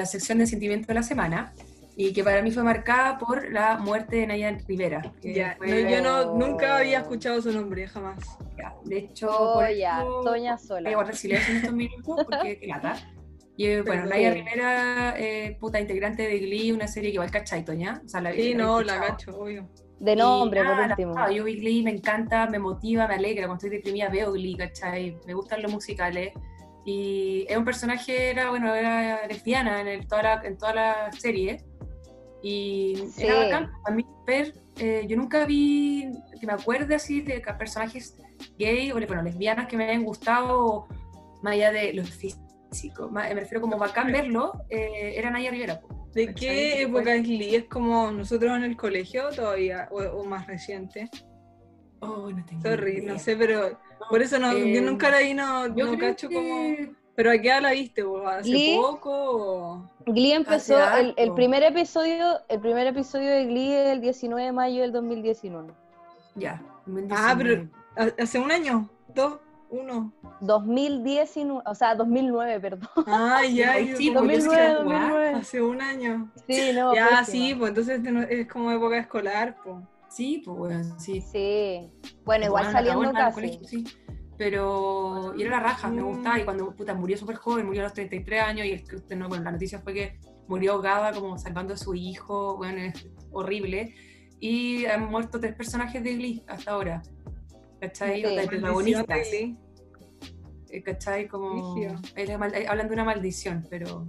la sección de sentimiento de la semana y que para mí fue marcada por la muerte de Nayan Rivera. Ya, yo no, nunca había escuchado su nombre, jamás. de hecho, oh, ya, Toña Sola. Voy a guardar silencio en estos minutos porque qué lata. Y eh, bueno, Naya Rivera, eh, puta integrante de Glee, una serie que igual cachai, Toña. O sea, la, sí, no, la cacho, obvio. De nombre, por último. yo vi Glee, me encanta, me motiva, me alegra. Cuando estoy deprimida veo Glee, ¿cachai? Me gustan los musicales. Y es un personaje, era, bueno, era lesbiana en, toda, la, en toda la serie. Y era bacán. A mí, ver, eh, yo nunca vi, que me acuerde así de personajes gay o bueno, lesbianas que me hayan gustado, más allá de los físicos. Me refiero como bacán verlo, eh, era Naya Rivera. ¿De qué época es Lee? ¿Es como nosotros en el colegio todavía o, más reciente? Oh, no tengo Sorry, no sé, pero por eso no, yo nunca la vi, no, no cacho como... ¿Pero a qué edad la viste? ¿Hace poco? Glee empezó, el, primer episodio, el primer episodio de Glee es el 19 de mayo del 2019. Ya. Ah, pero hace un año, dos, uno. 2019, o sea, 2009, perdón. Ah, ya, sí, 2009, 2009. Hace un año. Sí, no. Ya, sí, pues entonces es como época escolar, pues. Sí, pues bueno, sí. Sí. Bueno, igual saliendo casi. Colegio, sí pero y era la raja, me gustaba, y cuando puta, murió súper joven, murió a los 33 años, y no, bueno, la noticia fue que murió ahogada como salvando a su hijo, bueno, es horrible, y han muerto tres personajes de Glee hasta ahora, ¿cachai? Sí. protagonistas. Eh, ¿Cachai? Como, hablan de una maldición, pero,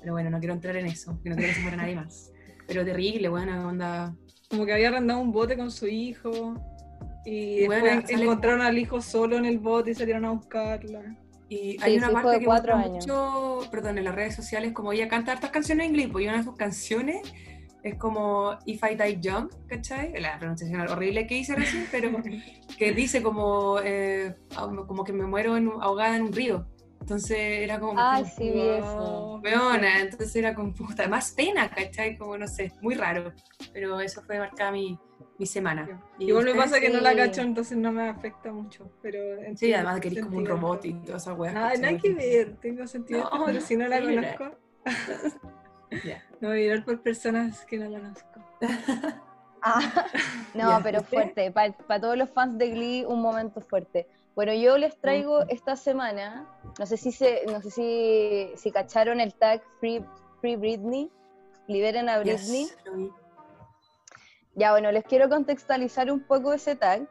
pero bueno, no quiero entrar en eso, que no quiero que se muera nadie más. Pero terrible, bueno, onda... Como que había arrendado un bote con su hijo. Y después encontraron al hijo solo en el bote y salieron a buscarla. Y hay una parte que muestra mucho, perdón, en las redes sociales, como ella canta hartas canciones en inglés, pues y una de sus canciones es como If I Die Young, ¿cachai? La pronunciación horrible que hice recién, pero que dice como, eh, como que me muero ahogada en un río. Entonces era como. Ay, sí, eso. entonces era como puta, más pena, ¿cachai? Como no sé, muy raro. Pero eso fue marcada mi, mi semana. Y Igual me pasa que no la cacho, entonces no me afecta mucho. Pero sí, además que eres como un robot y toda esa weá. Nada, nada que ver, tengo sentido, pero si no la conozco. No voy a mirar por personas que no conozco. ah, no, pero fuerte. Para todos los fans de Glee, un momento fuerte. Bueno, yo les traigo esta semana, no sé si se, no sé si, si cacharon el tag Free, Free Britney, liberen a Britney. Ya, bueno, les quiero contextualizar un poco ese tag.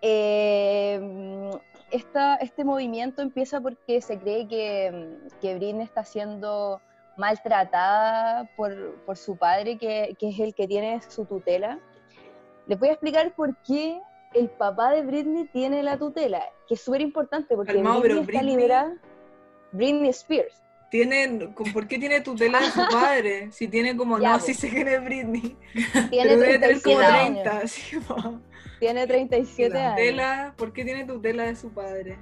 Eh, este movimiento empieza porque se cree que, que Britney está siendo maltratada por, por su padre, que, que, es el que tiene su tutela. Les voy a explicar por qué el papá de Britney tiene la tutela, que es súper importante porque Britney está liberada. Britney Spears. Tiene, ¿Por qué tiene tutela de su padre? Si tiene como, no, si se cree Britney. Tiene 37 años. tiene 37 años. ¿Por qué tiene tutela de su padre?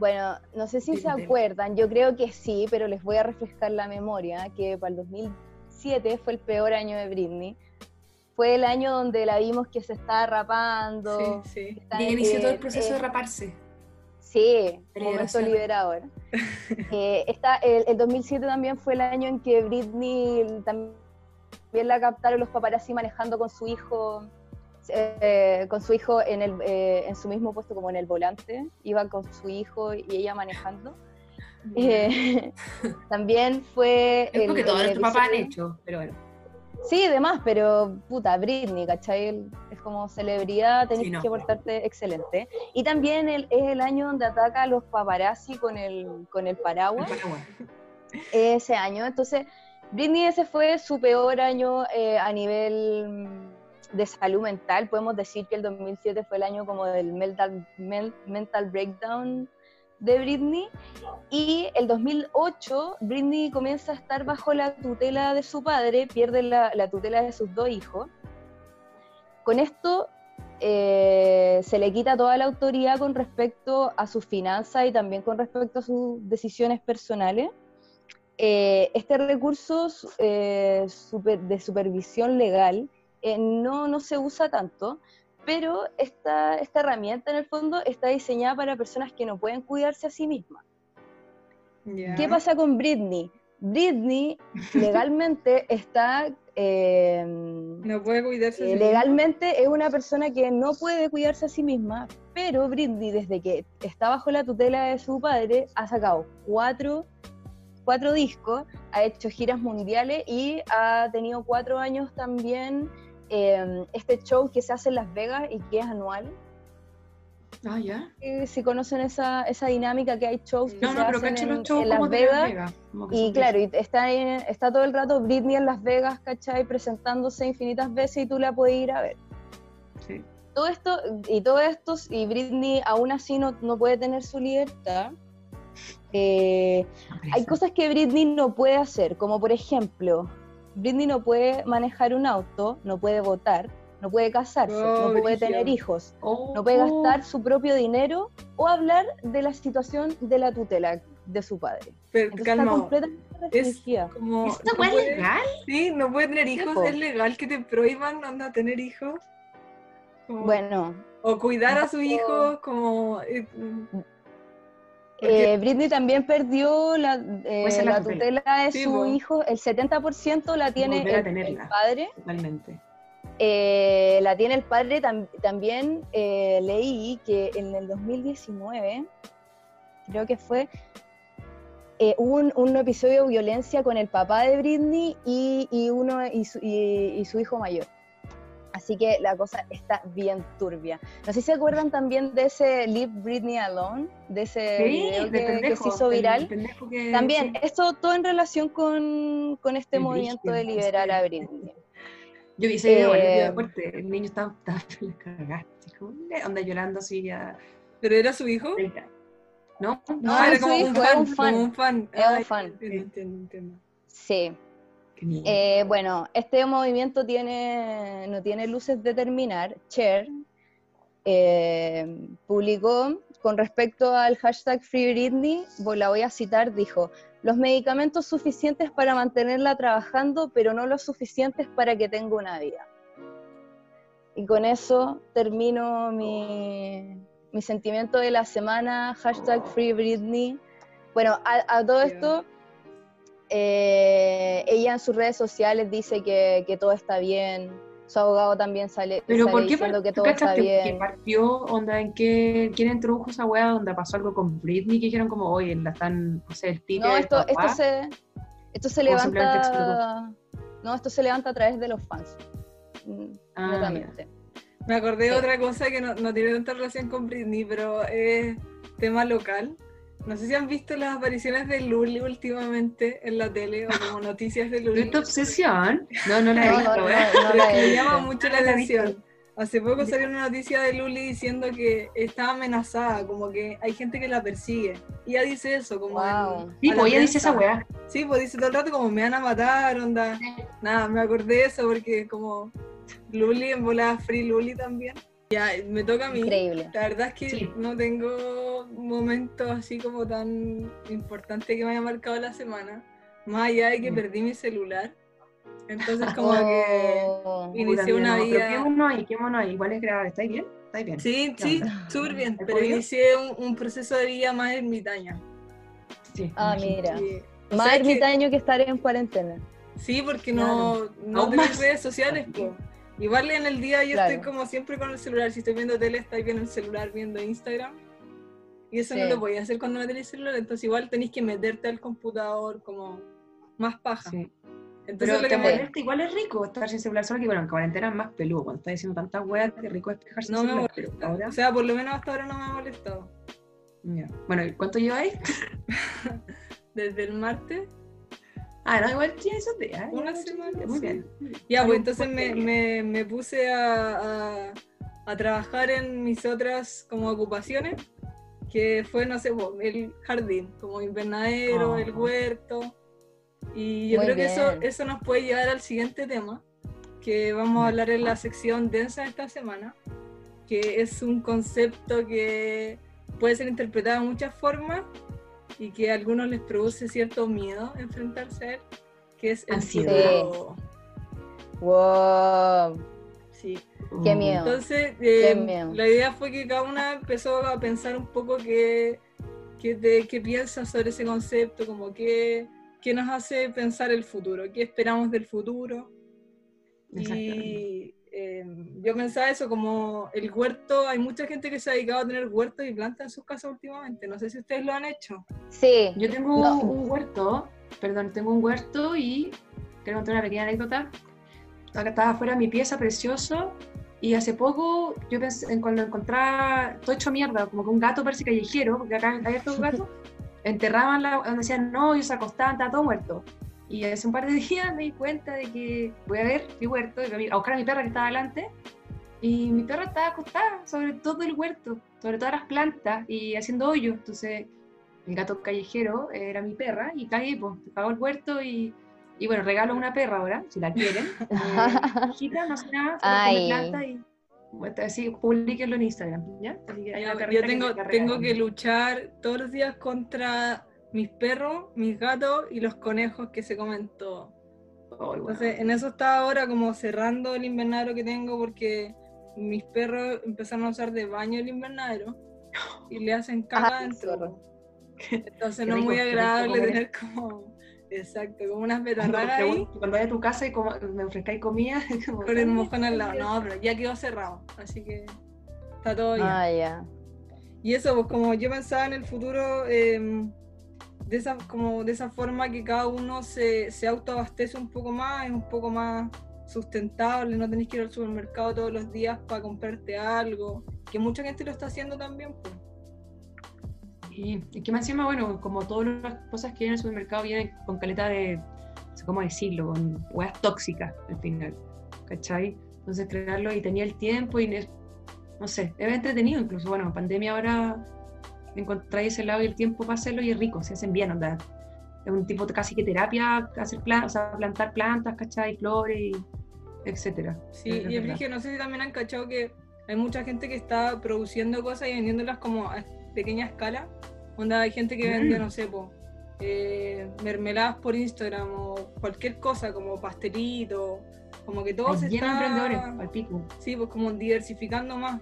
Bueno, no sé si se acuerdan, yo creo que sí, pero les voy a refrescar la memoria, que para el 2007 fue el peor año de Britney fue el año donde la vimos que se estaba rapando. Sí, sí. Y inició todo el proceso de raparse. Sí, momento liberador. eh, el, 2007 también fue el año en que Britney también la captaron los paparazzi manejando con su hijo, eh, con su hijo en, el, eh, en su mismo puesto como en el volante, iba con su hijo y ella manejando. Eh, también fue... Es que todos nuestros papás han hecho, pero bueno. Sí, demás, pero puta, Britney, ¿cachai? Es como celebridad, tenés que portarte excelente. Y también es el año donde ataca a los paparazzi con el, con el paraguas. Ese año. Entonces, Britney ese fue su peor año eh, a nivel de salud mental. Podemos decir que el 2007 fue el año como del mental, mental breakdown de Britney y el 2008 Britney comienza a estar bajo la tutela de su padre, pierde la, tutela de sus dos hijos. Con esto eh, se le quita toda la autoridad con respecto a sus finanzas y también con respecto a sus decisiones personales. Eh, este recurso eh, de supervisión legal no, no se usa tanto, pero esta, esta herramienta en el fondo está diseñada para personas que no pueden cuidarse a sí mismas. ¿Qué pasa con Britney? Britney legalmente está... Eh, no puede cuidarse. Eh, legalmente es una persona que no puede cuidarse a sí misma, pero Britney desde que está bajo la tutela de su padre ha sacado cuatro, cuatro discos, ha hecho giras mundiales y ha tenido cuatro años también eh, este show que se hace en Las Vegas y que es anual, Ah, ya. si conocen esa, esa dinámica que hay shows que no, se no, pero hacen en, los shows en Las Vegas. Que Y claro, y está, en- está todo el rato Britney en Las Vegas, ¿cachai? Presentándose infinitas veces y tú la puedes ir a ver. Sí. Todo esto, y todo esto, y Britney aún así no, no puede tener su libertad. Eh, hay cosas que Britney no puede hacer, como por ejemplo, Britney no puede manejar un auto, no puede votar, no puede casarse, Oh, no puede tener hijos, Oh, no puede gastar su propio dinero o hablar de la situación de la tutela de su padre. Pero Entonces calma, está completamente es como... ¿Esta no weá es puede- legal? Sí, no puede tener hijos, es legal que te prohíban anda, tener hijos. Como- Bueno, O cuidar a su hijo, como... eh, porque- eh, Britney también perdió la, eh, la la tutela. tutela de Sí, su hijo, el 70% la tiene el, padre. Totalmente. Eh, la tiene el padre tam- también. eh, leí que en el 2019, creo que fue, eh, hubo un, un episodio de violencia con el papá de Britney y, y uno, y, su, y- y su hijo mayor. Así que la cosa está bien turbia. No sé si se acuerdan también de ese Leave Britney Alone, de ese video de que, que pendejo, se hizo viral. que- También, sí. esto todo en relación con, con este movimiento de liberar sí. a Britney. Yo vi ese video, Eh, fuerte. El niño estaba, estaba la cagada, "Eh", onda llorando así ya. ¿Pero era su hijo? ¿No? No, Ah, era como hijo, un fan, un fan. como un fan. Es un fan. Entiendo, entiendo. Sí. Eh, bueno, este movimiento tiene, no tiene luces de terminar. Cher eh, publicó con respecto al hashtag Free Britney, la voy a citar, dijo, los medicamentos suficientes para mantenerla trabajando, pero no los suficientes para que tenga una vida. Y con eso termino mi, mi sentimiento de la semana, hashtag Free Britney. Bueno, a, a todo esto, eh, ella en sus redes sociales dice que, que todo está bien, su abogado también sale, Pero sale ¿por qué diciendo que todo está cachaste que bien. partió, onda, en qué, quién introdujo esa weá, donde pasó algo con Britney, que dijeron como, oye, la están, no sé, el ticket No, esto, esto se, esto se ¿O levanta. No, esto se levanta a través de los fans. mm, Ah. Me acordé de Sí. otra cosa que no, no tiene tanta relación con Britney, pero es tema local. No sé si han visto las apariciones de Luli últimamente en la tele o como noticias de Luli. ¿Esta obsesión? No, no la he No, visto, no, weá. no, no me llama mucho la No la atención. Hace poco salió una noticia de Luli diciendo que está amenazada, como que hay gente que la persigue. Y ella dice eso, como Wow. en- Sí, pues ella dice esa weá. Sí, pues dice todo el rato como me van a matar, onda. Nada, me acordé de eso porque como Luli en volada Free Luli también. Ya, me toca a mí. Increíble. La verdad es que Sí. no tengo momentos así como tan importantes que me haya marcado la semana. Más allá de que Mm. perdí mi celular. Entonces como que Oh, Inicié una no, vida- Pero quémonos ahí, quémonos ahí. Igual es grave, ¿estáis bien? ¿Estáis bien? Sí, ¿Qué sí, súper bien, ¿Has pero podido? inicié un, un proceso de vida más ermitaña. Ah, Sí. imagino. mira. Más es que- ermitaño que estar en cuarentena. sí, porque no, no tenés más. redes sociales. po. Igual en el día yo Claro. estoy como siempre con el celular. Si estoy viendo tele, estoy viendo el celular, viendo Instagram. Y eso no Sí. lo podía hacer cuando no tenéis celular. Entonces igual tenéis que meterte al computador como más paja. Sí. Entonces Pero lo te que me- molesta, igual es rico estar sin celular, solo que bueno, en cuarentena es más peludo. Cuando estás diciendo tantas weas, qué rico es dejarse no sin me celular. pero molesta. ahora, O sea, por lo menos hasta ahora no me ha molestado. ya. Bueno, ¿y ¿cuánto lleváis? Desde el martes Ah, no, igual tiene esos días. Una semana, Muy bien. Ya, pues entonces me, me- me puse a, a- a trabajar en mis otras como ocupaciones, que fue, no sé, pues, el jardín, como invernadero, Ah. el huerto. Y yo Muy creo que eso, bien. eso nos puede llevar al siguiente tema, que vamos a hablar en la sección densa de esta semana, que es un concepto que puede ser interpretado de muchas formas y que a algunos les produce cierto miedo enfrentarse a él, que es el futuro. Wow. Sí. Qué miedo. Entonces, eh, miedo. la idea fue que cada una empezó a pensar un poco que ¿Qué, qué piensas sobre ese concepto? Como qué, qué nos hace pensar el futuro? ¿Qué esperamos del futuro? Y em, yo pensaba eso, como el huerto, hay mucha gente que se ha dedicado a tener huertos y plantas en sus casas últimamente. No sé si ustedes lo han hecho. Sí. Yo tengo un huerto, perdón, tengo un huerto y quiero contar una pequeña anécdota. Acá estaba afuera de mi pieza, precioso, y hace poco, yo pensé, en cuando encontraba todo hecho mierda, como que un gato parece callejero, porque acá hay estos gatos, enterraban la, donde decían, no, ellos se acostaban, está todo muerto. Y hace un par de días me di cuenta de que voy a ver mi huerto, a buscar a mi perra que estaba delante, y mi perra estaba acostada sobre todo el huerto, sobre todas las plantas y haciendo hoyos. Entonces, el gato callejero era mi perra y cagué, pues, pagó el huerto y, y bueno, regalo una perra ahora, si la quieren. Hijita, no sé nada, planta y así, publiquenlo en Instagram, ¿ya? yo tengo, tengo que luchar todos los días contra mis perros, mis gatos y los conejos que se comen todo. Entonces, en eso está ahora como cerrando el invernadero que tengo porque mis perros empezaron a usar de baño el invernadero y le hacen caga dentro. Entonces no es muy agradable tener como Exacto, como unas betarragas ahí. Cuando vaya a tu casa y como, me ofrezcáis comida. Con el mojón al lado. No, pero ya quedó cerrado, así que está todo bien. Ah, ya. Y eso, pues como yo pensaba en el futuro, em, de, esa, como de esa forma que cada uno se, se autoabastece un poco más, es un poco más sustentable, no tenés que ir al supermercado todos los días para comprarte algo, que mucha gente lo está haciendo también. Pues. Y, y que más encima, bueno, como todas las cosas que vienen en el supermercado vienen con caleta de, no sé cómo decirlo, con huevas tóxicas al final, ¿cachai? Entonces crearlo y tenía el tiempo y no sé, era entretenido incluso, bueno, en pandemia ahora encontráis ese lado y el tiempo para hacerlo y es rico, se hacen bien, onda. Es un tipo de casi que terapia, hacer plan, o sea, plantar plantas, ¿cachai? Flores, etcétera. Sí, y es que no sé si también han cachado que hay mucha gente que está produciendo cosas y vendiéndolas como a pequeña escala. Onda, hay gente que vende, mm. no sé, eh, mermeladas por Instagram o cualquier cosa, como pastelito, como que todo se está... emprendedores, al pico. Sí, pues como diversificando más.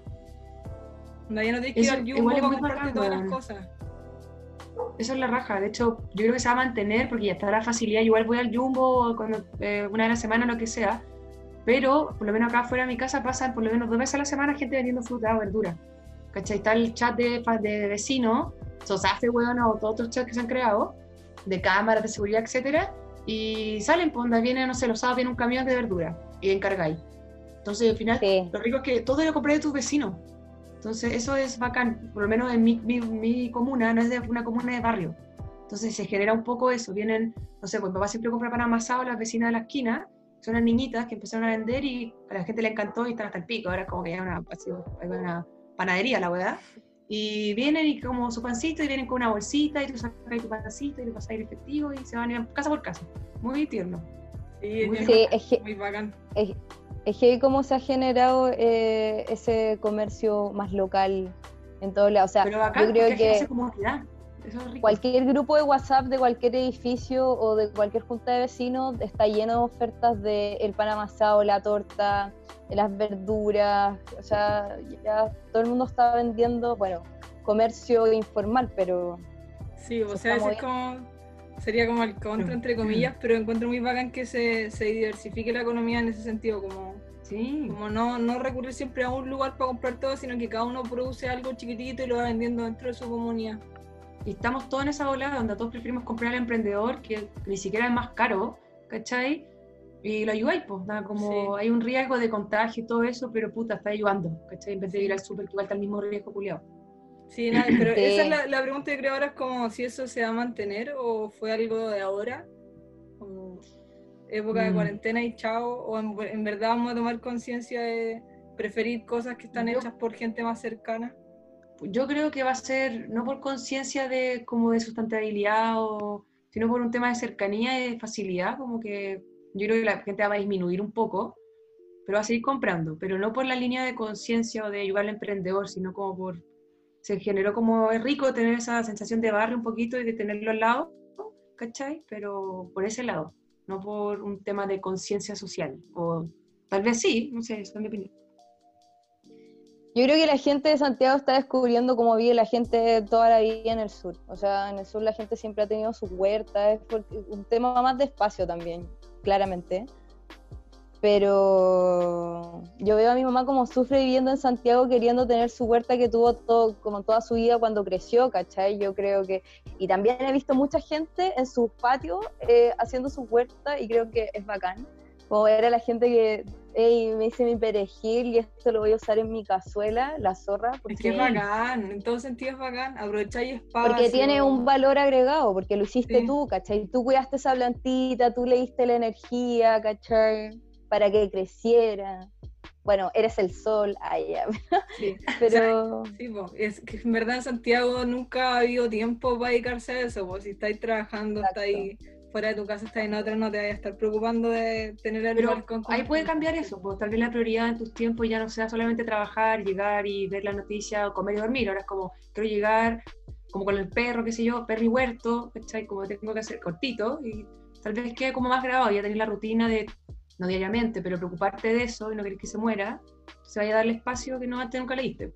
Onda, ya no tienes que ir al Jumbo para comprarte todas las cosas. Eso es la raja. De hecho, yo creo que se va a mantener porque ya está la facilidad. igual voy al Jumbo cuando, eh, una de la semana, lo que sea. Pero, por lo menos acá fuera de mi casa, pasan por lo menos dos veces a la semana gente vendiendo fruta o verdura. ¿cachai? Está el chat de, de vecinos, Sosafe, weón, o todos otros chats que se han creado, de cámaras de seguridad, etcétera, y salen, pues donde viene, no sé, los sábados viene un camión de verdura y encargáis. Entonces, al final, lo rico es que todo lo compré de tus vecinos. Entonces, eso es bacán, por lo menos en mi, mi, mi, comuna, no es de una comuna de barrio. Entonces, se genera un poco eso. Vienen, no sé, pues mi papá siempre compra pan amasado las vecinas de la esquina, son unas niñitas que empezaron a vender y a la gente le encantó y están hasta el pico. Ahora es como que ya una, una, panadería, la verdad. Y vienen y como su pancito y vienen con una bolsita y tú sacas tu pancito y le pasas el efectivo y se van a casa por casa. Muy tierno. Sí, muy, sí, es muy bacán. Es, es que cómo se ha generado eh, ese comercio más local en todos lados. O sea, Pero bacán, yo creo que cualquier grupo de WhatsApp de cualquier edificio o de cualquier junta de vecinos está lleno de ofertas de el pan amasado, la torta, las verduras, o sea, ya todo el mundo está vendiendo, bueno, comercio informal, pero... Sí, o sea, es como, sería como el contra, entre comillas, pero encuentro muy bacán que se, se diversifique la economía en ese sentido, como, sí. como no, no recurrir siempre a un lugar para comprar todo, sino que cada uno produce algo chiquitito y lo va vendiendo dentro de su comunidad. Y estamos todos en esa volada donde todos preferimos comprar al emprendedor, que ni siquiera es más caro, ¿cachai? y lo ayudáis, pues, como hay un riesgo de contagio y todo eso, pero puta, está ayudando, ¿cachai? En vez de ir al súper, que igual está el mismo riesgo culiado. Sí, nada, pero esa es la, la, pregunta que creo ahora, es como si eso se va a mantener o fue algo de ahora, como época de mm. cuarentena y chao, o en, verdad vamos a tomar conciencia de preferir cosas que están hechas por gente más cercana. Yo creo que va a ser, no por conciencia de como de sustentabilidad, o, sino por un tema de cercanía y de facilidad, como que yo creo que la gente va a disminuir un poco, pero va a seguir comprando, pero no por la línea de conciencia o de ayudar al emprendedor, sino como por, se generó como es rico tener esa sensación de barrio un poquito y de tenerlo al lado, ¿cachai? Pero por ese lado, no por un tema de conciencia social, o tal vez sí, no sé, es mi opinión. Yo creo que la gente de Santiago está descubriendo cómo vive la gente toda la vida en el sur. O sea, en el sur la gente siempre ha tenido su huerta, es un tema más de espacio también, claramente. Pero yo veo a mi mamá como sufre viviendo en Santiago queriendo tener su huerta que tuvo todo, como toda su vida cuando creció, ¿cachai? Yo creo que... Y también he visto mucha gente en sus patios eh, haciendo su huerta y creo que es bacán. Como ver a la gente que hey, me hice mi perejil y esto lo voy a usar en mi cazuela, la zorra. Porque, es que es bacán, en todo sentido es bacán, aprovecháis espacio. Porque tiene un valor agregado, porque lo hiciste tú, ¿cachai? Tú cuidaste esa plantita, tú le diste la energía, ¿cachai? Para que creciera. Bueno, eres el sol, ay, ya. Sí. Pero... sí, es que en verdad en Santiago nunca ha habido tiempo para dedicarse a eso, pues si estáis trabajando, estáis fuera de tu casa estás en otra, no te vayas a estar preocupando de tener el Pero Ahí puede cambiar eso, pues tal vez la prioridad en tus tiempos ya no sea solamente trabajar, llegar y ver la noticia, o comer y dormir, ahora es como, quiero llegar como con el perro, qué sé yo, perro y huerto, ¿cachai? Como tengo que hacer cortito, y tal vez quede como más grabado, ya tener la rutina de, no diariamente, pero preocuparte de eso y no querés que se muera, se vaya a darle espacio que no antes nunca leíste.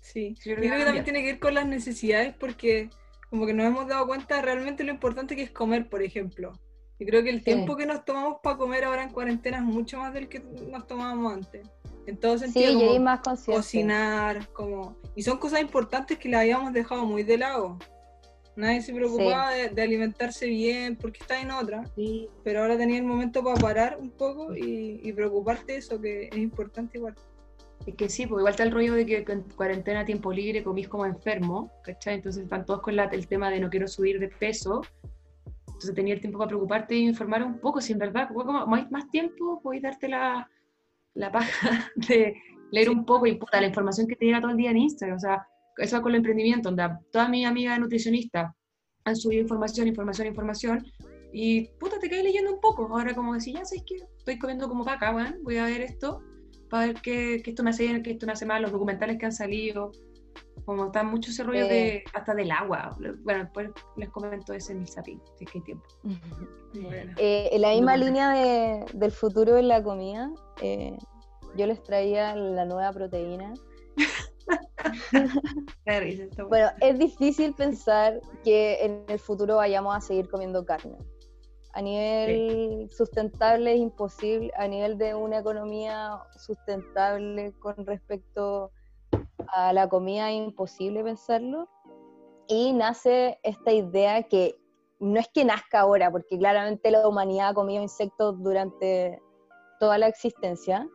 Sí, yo creo que también tiene que ver con las necesidades porque como que nos hemos dado cuenta realmente lo importante que es comer, por ejemplo. Y creo que el tiempo que nos tomamos para comer ahora en cuarentena es mucho más del que nos tomábamos antes. En todo sentido, sí, más cocinar, como... Y son cosas importantes que las habíamos dejado muy de lado. Nadie se preocupaba de, alimentarse bien porque está en otra. Pero ahora tenía el momento para parar un poco y, y preocuparte de eso, que es importante igual. Es que sí, porque igual está el rollo de que en cuarentena, tiempo libre, comís como enfermo, ¿cachai? Entonces están todos con el tema de no quiero subir de peso. Entonces tenía el tiempo para preocuparte y informar un poco, si en verdad, como hay más tiempo, podéis darte la, la paja de leer un poco y puta, la información que te llega todo el día en Instagram. O sea, eso va con el emprendimiento, donde todas mis amigas nutricionistas han subido información, información, información, y puta, te caes leyendo un poco. Ahora como decir, ya sabes que estoy comiendo como vaca, voy a ver esto para ver que, esto me hace bien, que esto me hace mal, los documentales que han salido, como está mucho ese rollo de, hasta del agua. Bueno, después les comento ese en el zapping, si es que hay tiempo. Eh, en la misma línea de, del futuro en la comida, eh, yo les traía la nueva proteína. bueno, es difícil pensar que en el futuro vayamos a seguir comiendo carne. A nivel sustentable es imposible, a nivel de una economía sustentable con respecto a la comida es imposible pensarlo. Y nace esta idea que no es que nazca ahora, porque claramente la humanidad ha comido insectos durante toda la existencia,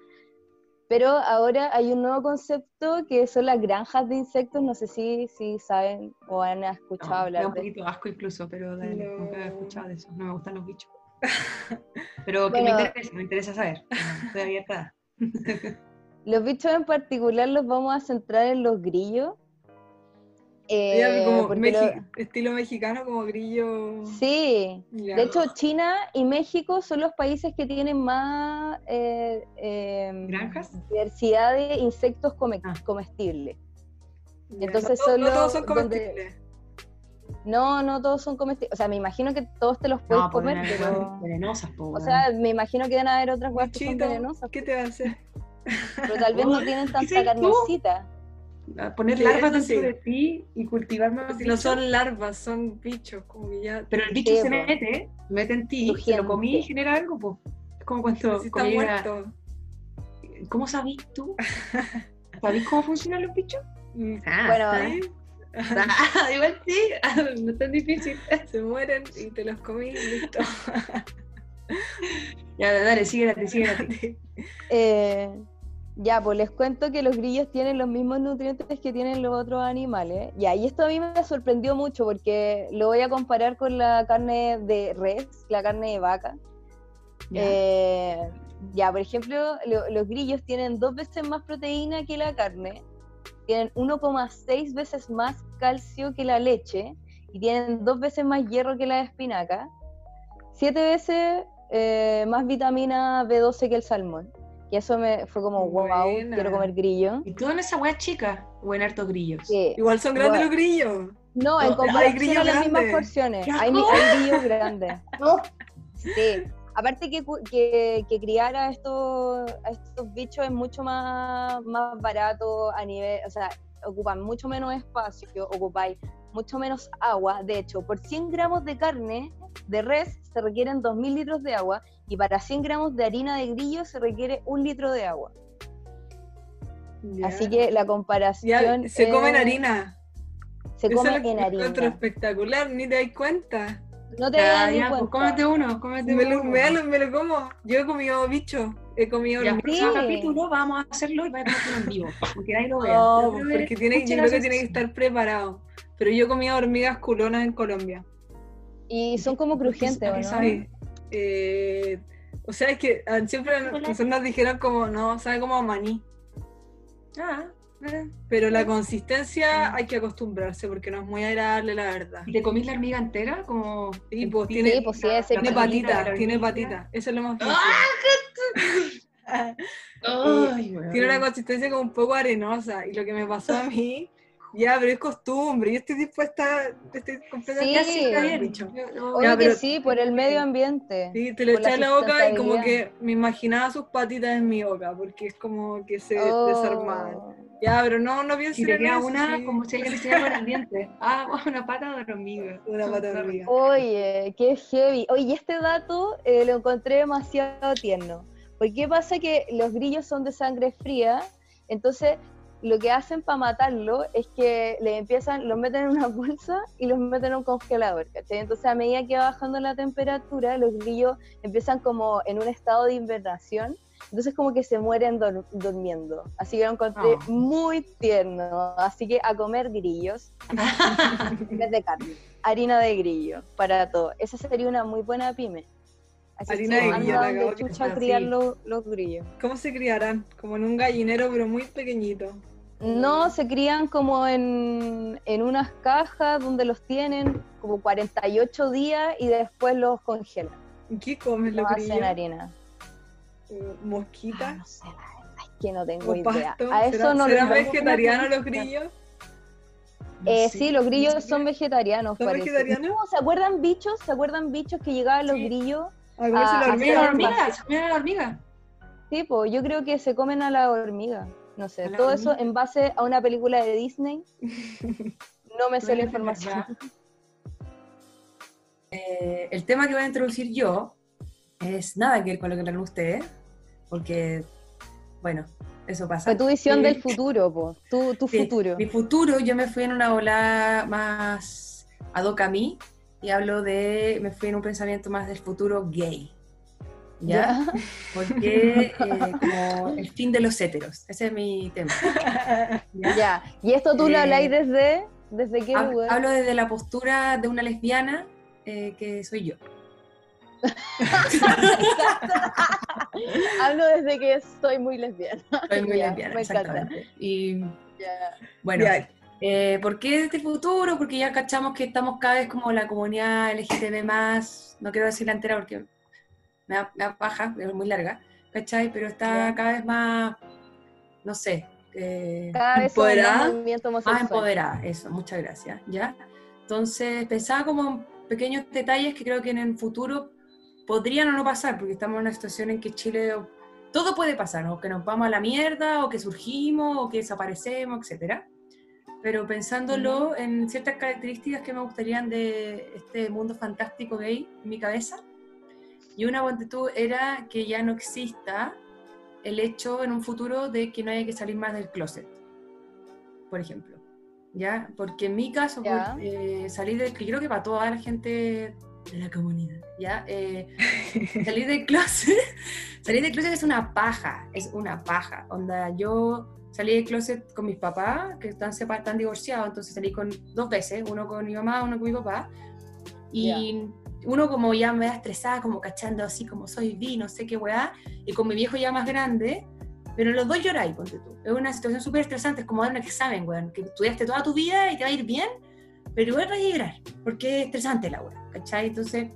pero ahora hay un nuevo concepto que son las granjas de insectos. No sé si, si saben o han escuchado hablar. de un poquito asco incluso, pero nunca he escuchado de eso. No me gustan los bichos. pero que me interesa, me interesa saber. Estoy abierta. los bichos en particular los vamos a centrar en los grillos eh, como estilo mexicano, como grillo. Sí, de hecho China y México son los países que tienen más eh, em, ¿Granjas? diversidad de insectos ah. comestibles. Entonces no, no, todos son comestibles. No, no todos son comestibles. O sea, me imagino que todos te los puedes pues, comer, pero... Venenosas, O sea, me imagino que van a haber otras cosas que son venenosas. ¿Qué te va a hacer? Pero tal vez no tienen tanta carnecita poner larvas dentro de ti y cultivar más. Si no son larvas, son bichos, como ya. Pero el bicho se mete, mete en ti, si lo comí y genera algo, pues. Es como cuando. Si muerto. ¿Cómo sabís tú? ¿Sabís cómo funcionan los bichos? Mm. Ah, bueno, ah, igual sí, no es tan difícil. Se mueren y te los comí y listo. ya, dale, síguete, síguete. Eh, ya, pues les cuento que los grillos tienen los mismos nutrientes que tienen los otros animales. Ya, y esto a mí me sorprendió mucho porque lo voy a comparar con la carne de res, la carne de vaca. Ya, eh, por ejemplo, los grillos tienen dos veces más proteína que la carne, tienen 1,6 veces más calcio que la leche y tienen dos veces más hierro que la espinaca, siete veces eh, más vitamina B12 que el salmón. Y eso me fue como, wow, quiero comer grillo. ¿Y tú en esa weá chica o en hartos grillos? Sí. Igual son grandes los grillos. No, en comparación a las mismas porciones. Hay, hay, grillos grandes. Sí. aparte que, que, que, criar a estos, a estos bichos es mucho más, más barato a nivel, o sea, ocupan mucho menos espacio, ocupáis mucho menos agua. De hecho, por 100 gramos de carne de res se requieren 2.000 litros de agua y para 100 gramos de harina de grillo se requiere un litro de agua. Así que la comparación. se come en harina. Se come en harina. Otro espectacular, ni te das cuenta. No te das pues, cuenta. cómete uno, cómete me, uno. Lo, me, lo, me, lo, como. Yo he comido bicho. He comido ya, el próximo capítulo vamos a hacerlo y va a comer en vivo. Porque ahí lo vean. No, porque tiene, yo creo que tiene que estar preparado. Pero yo he comido hormigas culonas en Colombia. Y son como crujientes, ¿no? Sí. Eh, o sea, es que ah, siempre nosotros nos dijeron como, no, sabe como a maní. Ah, pero la consistencia hay que acostumbrarse porque no es muy agradable, la verdad. ¿Y te comís la hormiga entera? Como... Sí, pues tiene, sí, pues, sí, tiene patita, tiene patita. Eso es lo más fácil. Ay, tiene una consistencia como un poco arenosa. Y lo que me pasó a mí ya, pero es costumbre. Yo estoy dispuesta, estoy completamente sí, bien, bicho. Oye, que sí, por el medio ambiente. Sí, te lo eché en la boca y como que me imaginaba sus patitas en mi boca, porque es como que se Oh. desarmaban. Ya, pero no, no pienso en queda eso, una, sí. como si alguien le hiciera con el diente. Ah, una pata de hormiga. Una pata de hormiga. Oye, qué heavy. Oye, y este dato eh, lo encontré demasiado tierno. Porque qué pasa que los grillos son de sangre fría, entonces lo que hacen para matarlo es que le empiezan, los meten en una bolsa y los meten en un congelador, ¿cachai? Entonces a medida que va bajando la temperatura, los grillos empiezan como en un estado de invernación, entonces como que se mueren dur- durmiendo. Así que lo encontré Ah. muy tierno. Así que a comer grillos en vez de carne. Harina de grillo para todo. Esa sería una muy buena pyme. Así Harina que de grillo, la chucha a criar los grillos. ¿Cómo se criarán? Como en un gallinero, pero muy pequeñito. No, se crían como en, en unas cajas donde los tienen como 48 días y después los congelan. ¿Y ¿Qué comen Los los hacen grillos? harina. Eh, Ah, ¿Mosquitas? no sé, la verdad es que no tengo ¿O idea. pasto? A eso ¿Será- no ¿Serán vegetarianos los grillos? Eh, sí, los grillos son vegetarianos, ¿Son parece. vegetarianos? No, ¿Se acuerdan bichos? ¿Se acuerdan bichos que llegaban los Sí. grillos? A Ah, la hormiga. hormiga, se mira la hormiga. Sí, pues yo creo que se comen a la hormiga. No sé, ¿A la todo eso en base a una película de Disney. No me sé la información. Eh, el tema que voy a introducir yo es nada que ver con lo que hablan ustedes, porque, bueno, eso pasa. Fue tu visión del futuro, po. Tu, tu Sí, futuro. Mi futuro, yo me fui en una ola más ad hoc a mí y hablo de, me fui en un pensamiento más del futuro gay. ¿Ya? Porque eh, como el fin de los héteros, ese es mi tema. ¿ya? Ya. Y esto tú lo Eh, habláis desde, desde qué Hab- lugar. Hablo desde la postura de una lesbiana eh, que soy yo. Hablo desde que soy muy lesbiana. Soy muy Ya, lesbiana, me encanta. exactamente. Y Ya. bueno, Ya, eh, ¿por qué este futuro? Porque ya cachamos que estamos cada vez como la comunidad LGTB más, no quiero decirla entera porque me da, me da paja, es muy larga, ¿cachai? Pero está cada vez más, no sé, eh, Cada ¿Empoderada? más homosexual. empoderada, eso, muchas gracias, ¿ya? Entonces pensaba como en pequeños detalles que creo que en el futuro podrían o no pasar, porque estamos en una situación en que Chile todo puede pasar, o que nos vamos a la mierda, o que surgimos, o que desaparecemos, etcétera. Pero pensándolo en ciertas características que me gustarían de este mundo fantástico gay en mi cabeza, y una tú era que ya no exista el hecho en un futuro de que no haya que salir más del closet, por ejemplo. ¿Ya? Porque en mi caso, Ya. por, eh, salir del que creo que para toda la gente de la comunidad, ¿ya? Eh, salir del closet, salir del closet es una paja, es una paja. Onda, yo salí del closet con mis papás, que están separados, están divorciados, entonces salí con dos veces, uno con mi mamá, uno con mi papá. Y uno como ya me da estresada, como cachando así como soy vi, no sé qué weá, y con mi viejo ya más grande, pero los dos lloráis, ponte tú. Es una situación súper estresante, es como dar un examen, weón, que estudiaste toda tu vida y te va a ir bien, pero igual vas a llorar, porque es estresante la weá, ¿cachai? Entonces,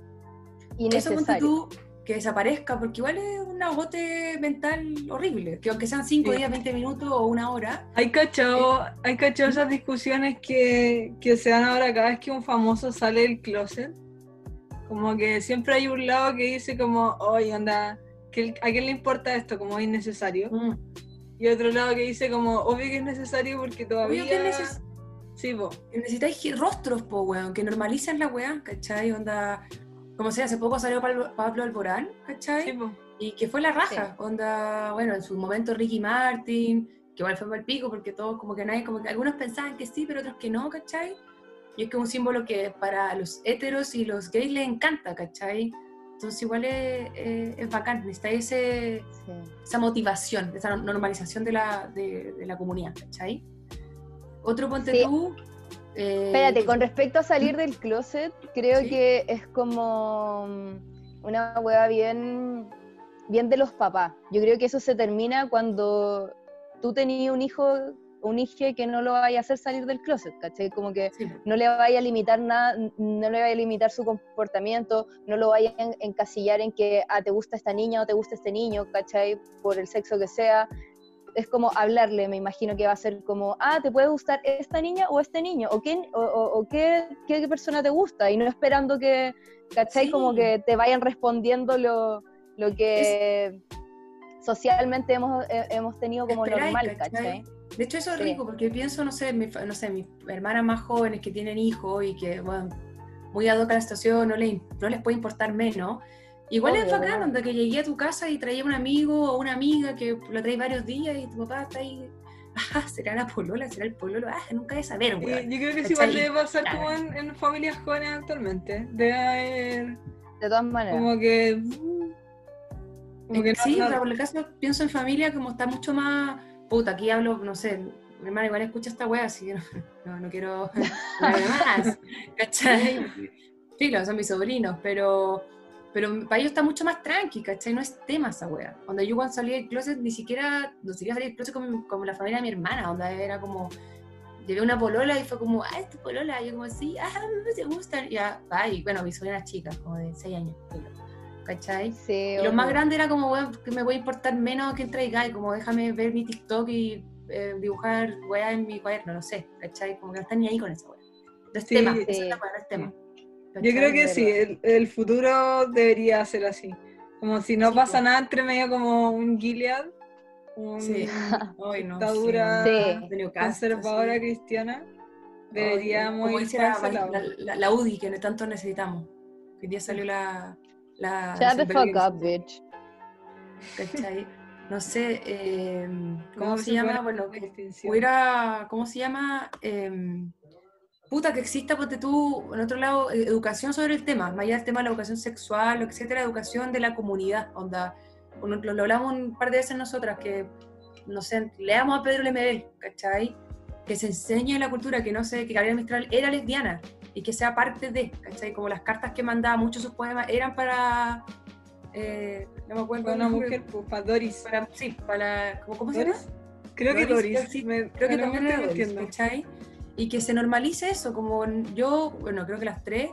eso ponte tú que desaparezca, porque igual es un agote mental horrible, que aunque sean 5 Sí. días, 20 minutos o una hora, Hay cachado, hay cachado esas discusiones que, que se dan ahora cada vez que un famoso sale del closet. Como que siempre hay un lado que dice como, oye, anda, ¿a quién le importa esto? Como es innecesario. Mm. Y otro lado que dice como, obvio que es necesario porque todavía... Obvio que es Sí, vos. Necesitáis rostros, po, weón, que normalicen la weá, ¿cachai? Onda, como sea, hace poco salió Pablo Alborán, ¿cachai? Sí, Y que fue la raja, onda, bueno, en su momento Ricky Martin, que igual fue mal pico porque todos como que nadie, como que algunos pensaban que sí, pero otros que no, ¿cachai? Y es que un símbolo que para los heteros y los gays les encanta, ¿cachai? Entonces igual es, es, bacán, necesita ese, esa motivación, esa normalización de la, de, la comunidad, ¿cachai? Otro ponte tú... Eh, Espérate, con respecto a salir del closet, creo que es como una hueá bien, bien de los papás. Yo creo que eso se termina cuando tú tenías un hijo un que no lo vaya a hacer salir del closet, ¿cachai? Como que no le vaya a limitar nada, no le vaya a limitar su comportamiento, no lo vaya a encasillar en que, ah, te gusta esta niña o te gusta este niño, ¿cachai? Por el sexo que sea. Es como hablarle, me imagino que va a ser como, ah, ¿te puede gustar esta niña o este niño? ¿O, qué, o, qué, qué, persona te gusta? Y no esperando que, ¿cachai? Como que te vayan respondiendo lo, lo que... socialmente hemos, eh, hemos tenido como normal, ¿cachai? De hecho, eso es rico porque pienso, no sé, no sé, mis hermanas más jóvenes que tienen hijos y que, bueno, muy ad hoc a la situación, no, les, no les puede importar menos. Igual es bacán, donde que llegué a tu casa y traía un amigo o una amiga que lo trae varios días y tu papá está ahí. Ah, será la polola, será el pololo. Ah, nunca de saber, güey. Yo creo que sí, igual debe pasar como en, familias jóvenes actualmente. Debe haber. De todas maneras. Como que. Como que sí, no, por el caso pienso en familia como está mucho más puta, aquí hablo, no sé, mi hermana igual escucha esta wea, así que no, no, quiero más, ¿cachai? Filo, son mis sobrinos, pero, pero para ellos está mucho más tranqui, ¿cachai? No es tema esa wea. Cuando yo cuando salí del closet, ni siquiera, no quería salir del closet como, la familia de mi hermana, donde era como, llevé una polola y fue como, ah, es tu polola, y yo como, sí, ah, me se gustan, y ya, y bueno, mi sobrina chica, como de 6 años, ¿cachai? Sí, lo más grande era como, que me voy a importar menos que y como déjame ver mi TikTok y eh, dibujar weá en mi cuaderno, no sé, ¿cachai? Como que no están ni ahí con esa weá. No es tema, es tema. Yo creo que sí, el, futuro debería ser así. Como si no pasa nada entre medio como un Gilead, una sí. dictadura conservadora cristiana, deberíamos ir la, la, la, UDI que tanto necesitamos. Que día salió la, la Shut the fuck up, bitch. ¿Cachai? No sé, eh, ¿cómo, se, llama? Bueno, hubiera, ¿cómo se llama? Eh, puta, que exista, ponte tú, en otro lado, eh, educación sobre el tema, más allá del tema de la educación sexual, etcétera, educación de la comunidad, onda, lo, lo, hablamos un par de veces nosotras, que, no sé, leamos a Pedro Lemebel, ¿cachai? Que se enseñe la cultura, que no sé, que Gabriela Mistral era lesbiana, y que sea parte de, ¿cachai? Como las cartas que mandaba, muchos sus poemas eran para, eh, no me acuerdo. Para una mujer, pues, para Doris. Para, sí, para, ¿cómo, se llama? Creo que Doris. creo que también era Doris, ¿cachai? Y que se normalice eso, como yo, bueno, creo que las tres,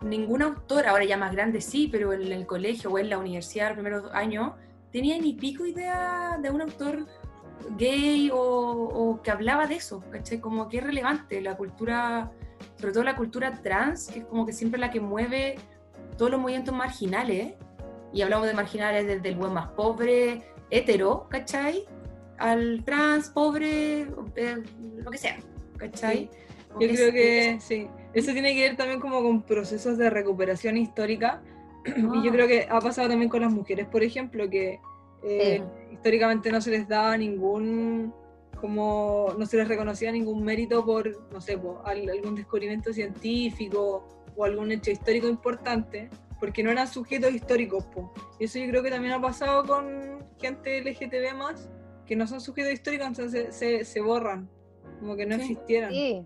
ningún autor, ahora ya más grande sí, pero en el colegio o en la universidad, los primeros años, tenía ni pico idea de un autor gay o, o, que hablaba de eso, ¿cachai? Como que es relevante la cultura sobre todo la cultura trans, que es como que siempre la que mueve todos los movimientos marginales, y hablamos de marginales desde el buen más pobre, hetero, ¿cachai? Al trans, pobre, eh, lo que sea, ¿cachai? Yo creo que sí. Eso tiene que ver también como con procesos de recuperación histórica. Y yo creo que ha pasado también con las mujeres, por ejemplo, que eh, históricamente no se les daba ningún como no se les reconocía ningún mérito por, no sé, por algún descubrimiento científico o algún hecho histórico importante, porque no eran sujetos históricos. Po. Y eso yo creo que también ha pasado con gente LGTB más, que no son sujetos históricos, entonces se, se borran, como que no existieran. Sí.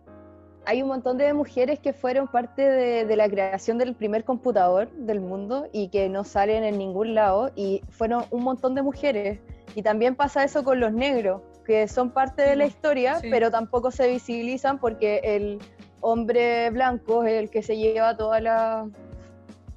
Hay un montón de mujeres que fueron parte de, de, la creación del primer computador del mundo y que no salen en ningún lado, y fueron un montón de mujeres. Y también pasa eso con los negros que son parte de la historia, pero tampoco se visibilizan porque el hombre blanco es el que se lleva toda la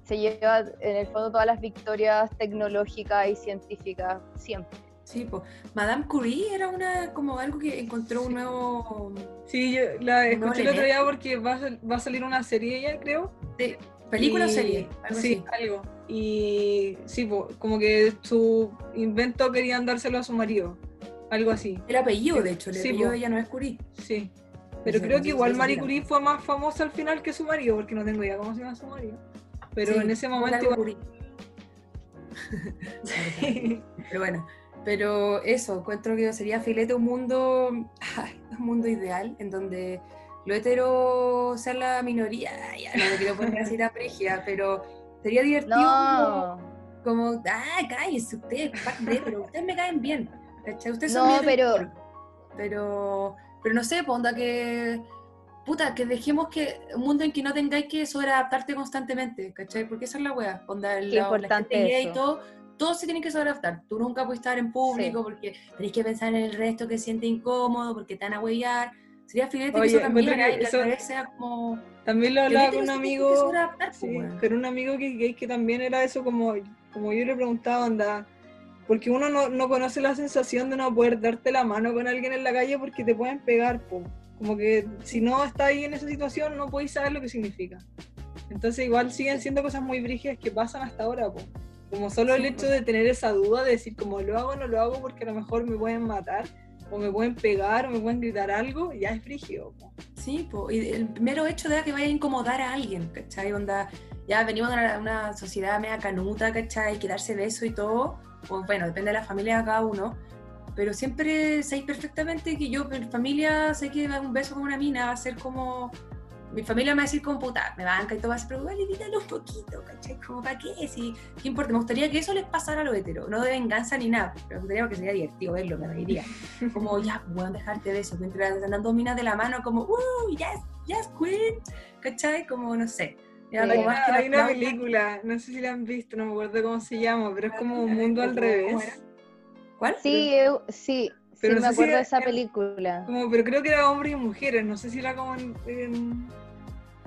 se lleva en el fondo todas las victorias tecnológicas y científicas siempre. Sí, pues Madame Curie era una como algo que encontró un nuevo Sí, yo la escuché el otro día porque va a, va a salir una serie ya, creo. Sí, ¿Película o serie? sí, algo. Y sí, como que su invento querían dárselo a su marido. Algo así. El apellido, de hecho, el apellido de ella no es Curie. Sí. Pero creo que igual Marie Curie fue más famosa al final que su marido, porque no tengo idea cómo se llama su marido. Pero en ese momento. pero bueno, pero eso, encuentro que sería filete un mundo, un mundo ideal en donde lo hetero sea la minoría. Ya no lo quiero poner así la pregia, pero sería divertido como, como, ah, cállese ustedes, pero ustedes me caen bien. Ustedes son no, pero... pero pero no sé, pues, onda que. Puta, que dejemos que. Un mundo en que no tengáis que sobreadaptarte constantemente, ¿cachai? Porque esa es la wea. Onda, la, importante la y todo. Todos se tienen que sobreadaptar. Tú nunca puedes estar en público porque tenés que pensar en el resto que siente incómodo, porque te van a huellar. Sería filete que eso también eso, sea como. También lo hablaba con un amigo. Sí, con un amigo que, que también era eso como. Como yo le preguntaba, onda porque uno no, no, conoce la sensación de no poder darte la mano con alguien en la calle porque te pueden pegar, po. como que si no estás ahí en esa situación no podéis saber lo que significa. Entonces igual siguen siendo cosas muy brígidas que pasan hasta ahora, po. como solo el hecho de tener esa duda de decir como lo hago o no lo hago porque a lo mejor me pueden matar o me pueden pegar o me pueden gritar algo, ya es frígido. Po. Sí, po. y el mero hecho de que vaya a incomodar a alguien, ¿cachai? Onda, ya venimos de una, una sociedad media canuta, ¿cachai? Que darse beso y todo bueno, depende de la familia de cada uno, pero siempre sé perfectamente que yo, mi familia, sé que un beso con una mina va a ser como. Mi familia me va a decir como puta, me banca y todo va a ser, pero evítalo un poquito, ¿cachai? Como para qué, si, ¿qué importa? Me gustaría que eso les pasara a los heteros, no de venganza ni nada, pero me gustaría que sería divertido verlo, me reiría. Como, ya, bueno, dejarte beso, mientras andan dos minas de la mano, como, uh, yes, yes, queen, ¿cachai? Como, no sé hay, una película, no sé si la han visto, no me acuerdo cómo se llama, pero es como un mundo al revés. ¿Cuál? Sí, sí, pero sí me acuerdo de esa película. Como, pero creo que era hombres y mujeres, no sé si era como en...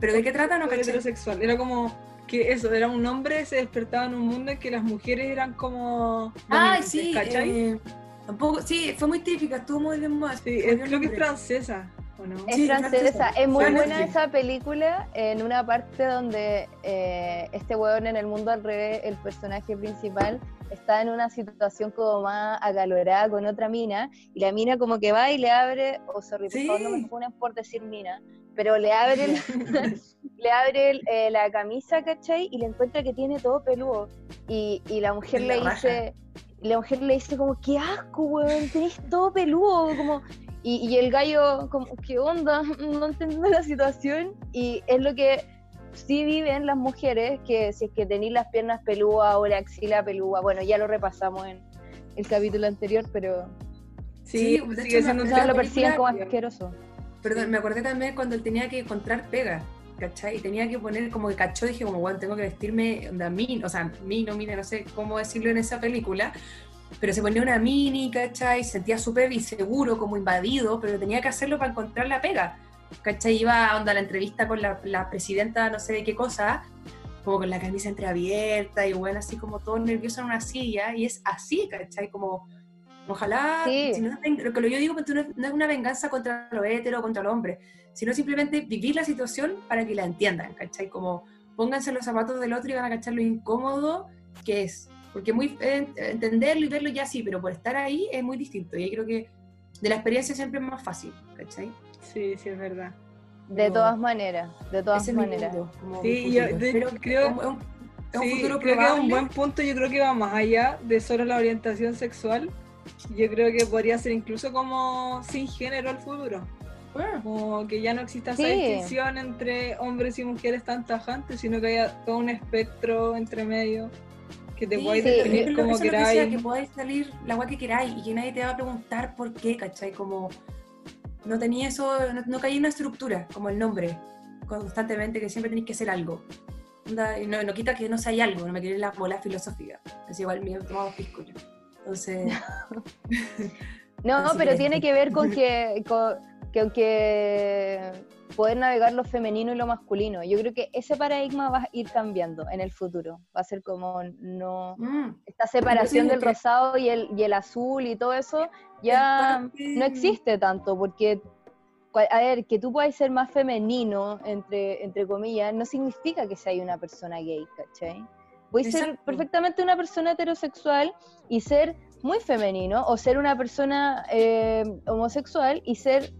¿Pero de qué trata? No heterosexual, era como que eso, era un hombre, se despertaba en un mundo en que las mujeres eran como... Ay, sí, eh, tampoco, sí, fue muy típica, estuvo muy de moda. Sí, creo que es francesa. Es francesa, es muy buena esa película en una parte donde eh, este hueón en el mundo al revés, el personaje principal, está en una situación como más acalorada con otra mina y la mina como que va y le abre, o oh, sorry, por favor no me ponen por decir mina, pero le abre, le abre eh, la camisa, ¿cachai? Y le encuentra que tiene todo peludo. Y, y la mujer le dice... La mujer le dice como, qué asco, weón, tenés todo peludo, como, y, el gallo, como, ¿qué onda? No entiendo la situación. Y es lo que sí viven las mujeres, que si es que tenéis las piernas pelúas o la axila pelúa, bueno, ya lo repasamos en el capítulo anterior, pero... Sí, de hecho, no, lo perciben como asqueroso. Perdón, me acordé también cuando él tenía que encontrar pega, ¿cachai? Y tenía que poner como que cachó, dije como, bueno, tengo que vestirme, a mí, o sea, mí, no, mire, no sé cómo decirlo en esa película, pero se ponía una mini, ¿cachai? Se sentía súper inseguro, como invadido, pero tenía que hacerlo para encontrar la pega, ¿cachai? Iba a, onda, la entrevista con la, presidenta, no sé de qué cosa, como con la camisa entreabierta y bueno, así como todo nervioso en una silla, y es así, ¿cachai? Como, ojalá, lo que yo digo pues, no, es una venganza contra lo hétero, contra el hombre, sino simplemente vivir la situación para que la entiendan, ¿cachai? Como pónganse los zapatos del otro y van a cachar lo incómodo que es, porque muy eh, entenderlo y verlo ya sí, pero por estar ahí es muy distinto. Y creo que de la experiencia siempre es más fácil, ¿cachai? Sí, sí, es verdad. De todas maneras, de todas maneras. sí, yo creo, es un, futuro creo que es un buen punto, yo creo que va más allá de solo la orientación sexual. Yo creo que podría ser incluso como sin género el futuro. Como que ya no exista esa distinción entre hombres y mujeres tan tajantes, sino que haya todo un espectro entre medio que te sí, definir como queráis. Que, podáis salir la agua que queráis y que nadie te va a preguntar por qué, ¿cachai? Como no tenía eso, no, no caía una estructura, como el nombre, constantemente, que siempre tenéis que hacer algo. No, no, quita que no sea algo, no me quiere la bola filosófica. Es igual mío tomado pisco Entonces. no, pero tiene que ver con que, con, que aunque poder navegar lo femenino y lo masculino. Yo creo que ese paradigma va a ir cambiando en el futuro. Va a ser como no mm. esta separación del rosado y el, y el azul y todo eso ya no existe tanto porque a ver, que tú puedas ser más femenino, entre, entre comillas, no significa que seas una persona gay, ¿cachai? Puedes ser perfectamente una persona heterosexual y ser muy femenino, o ser una persona eh, homosexual y ser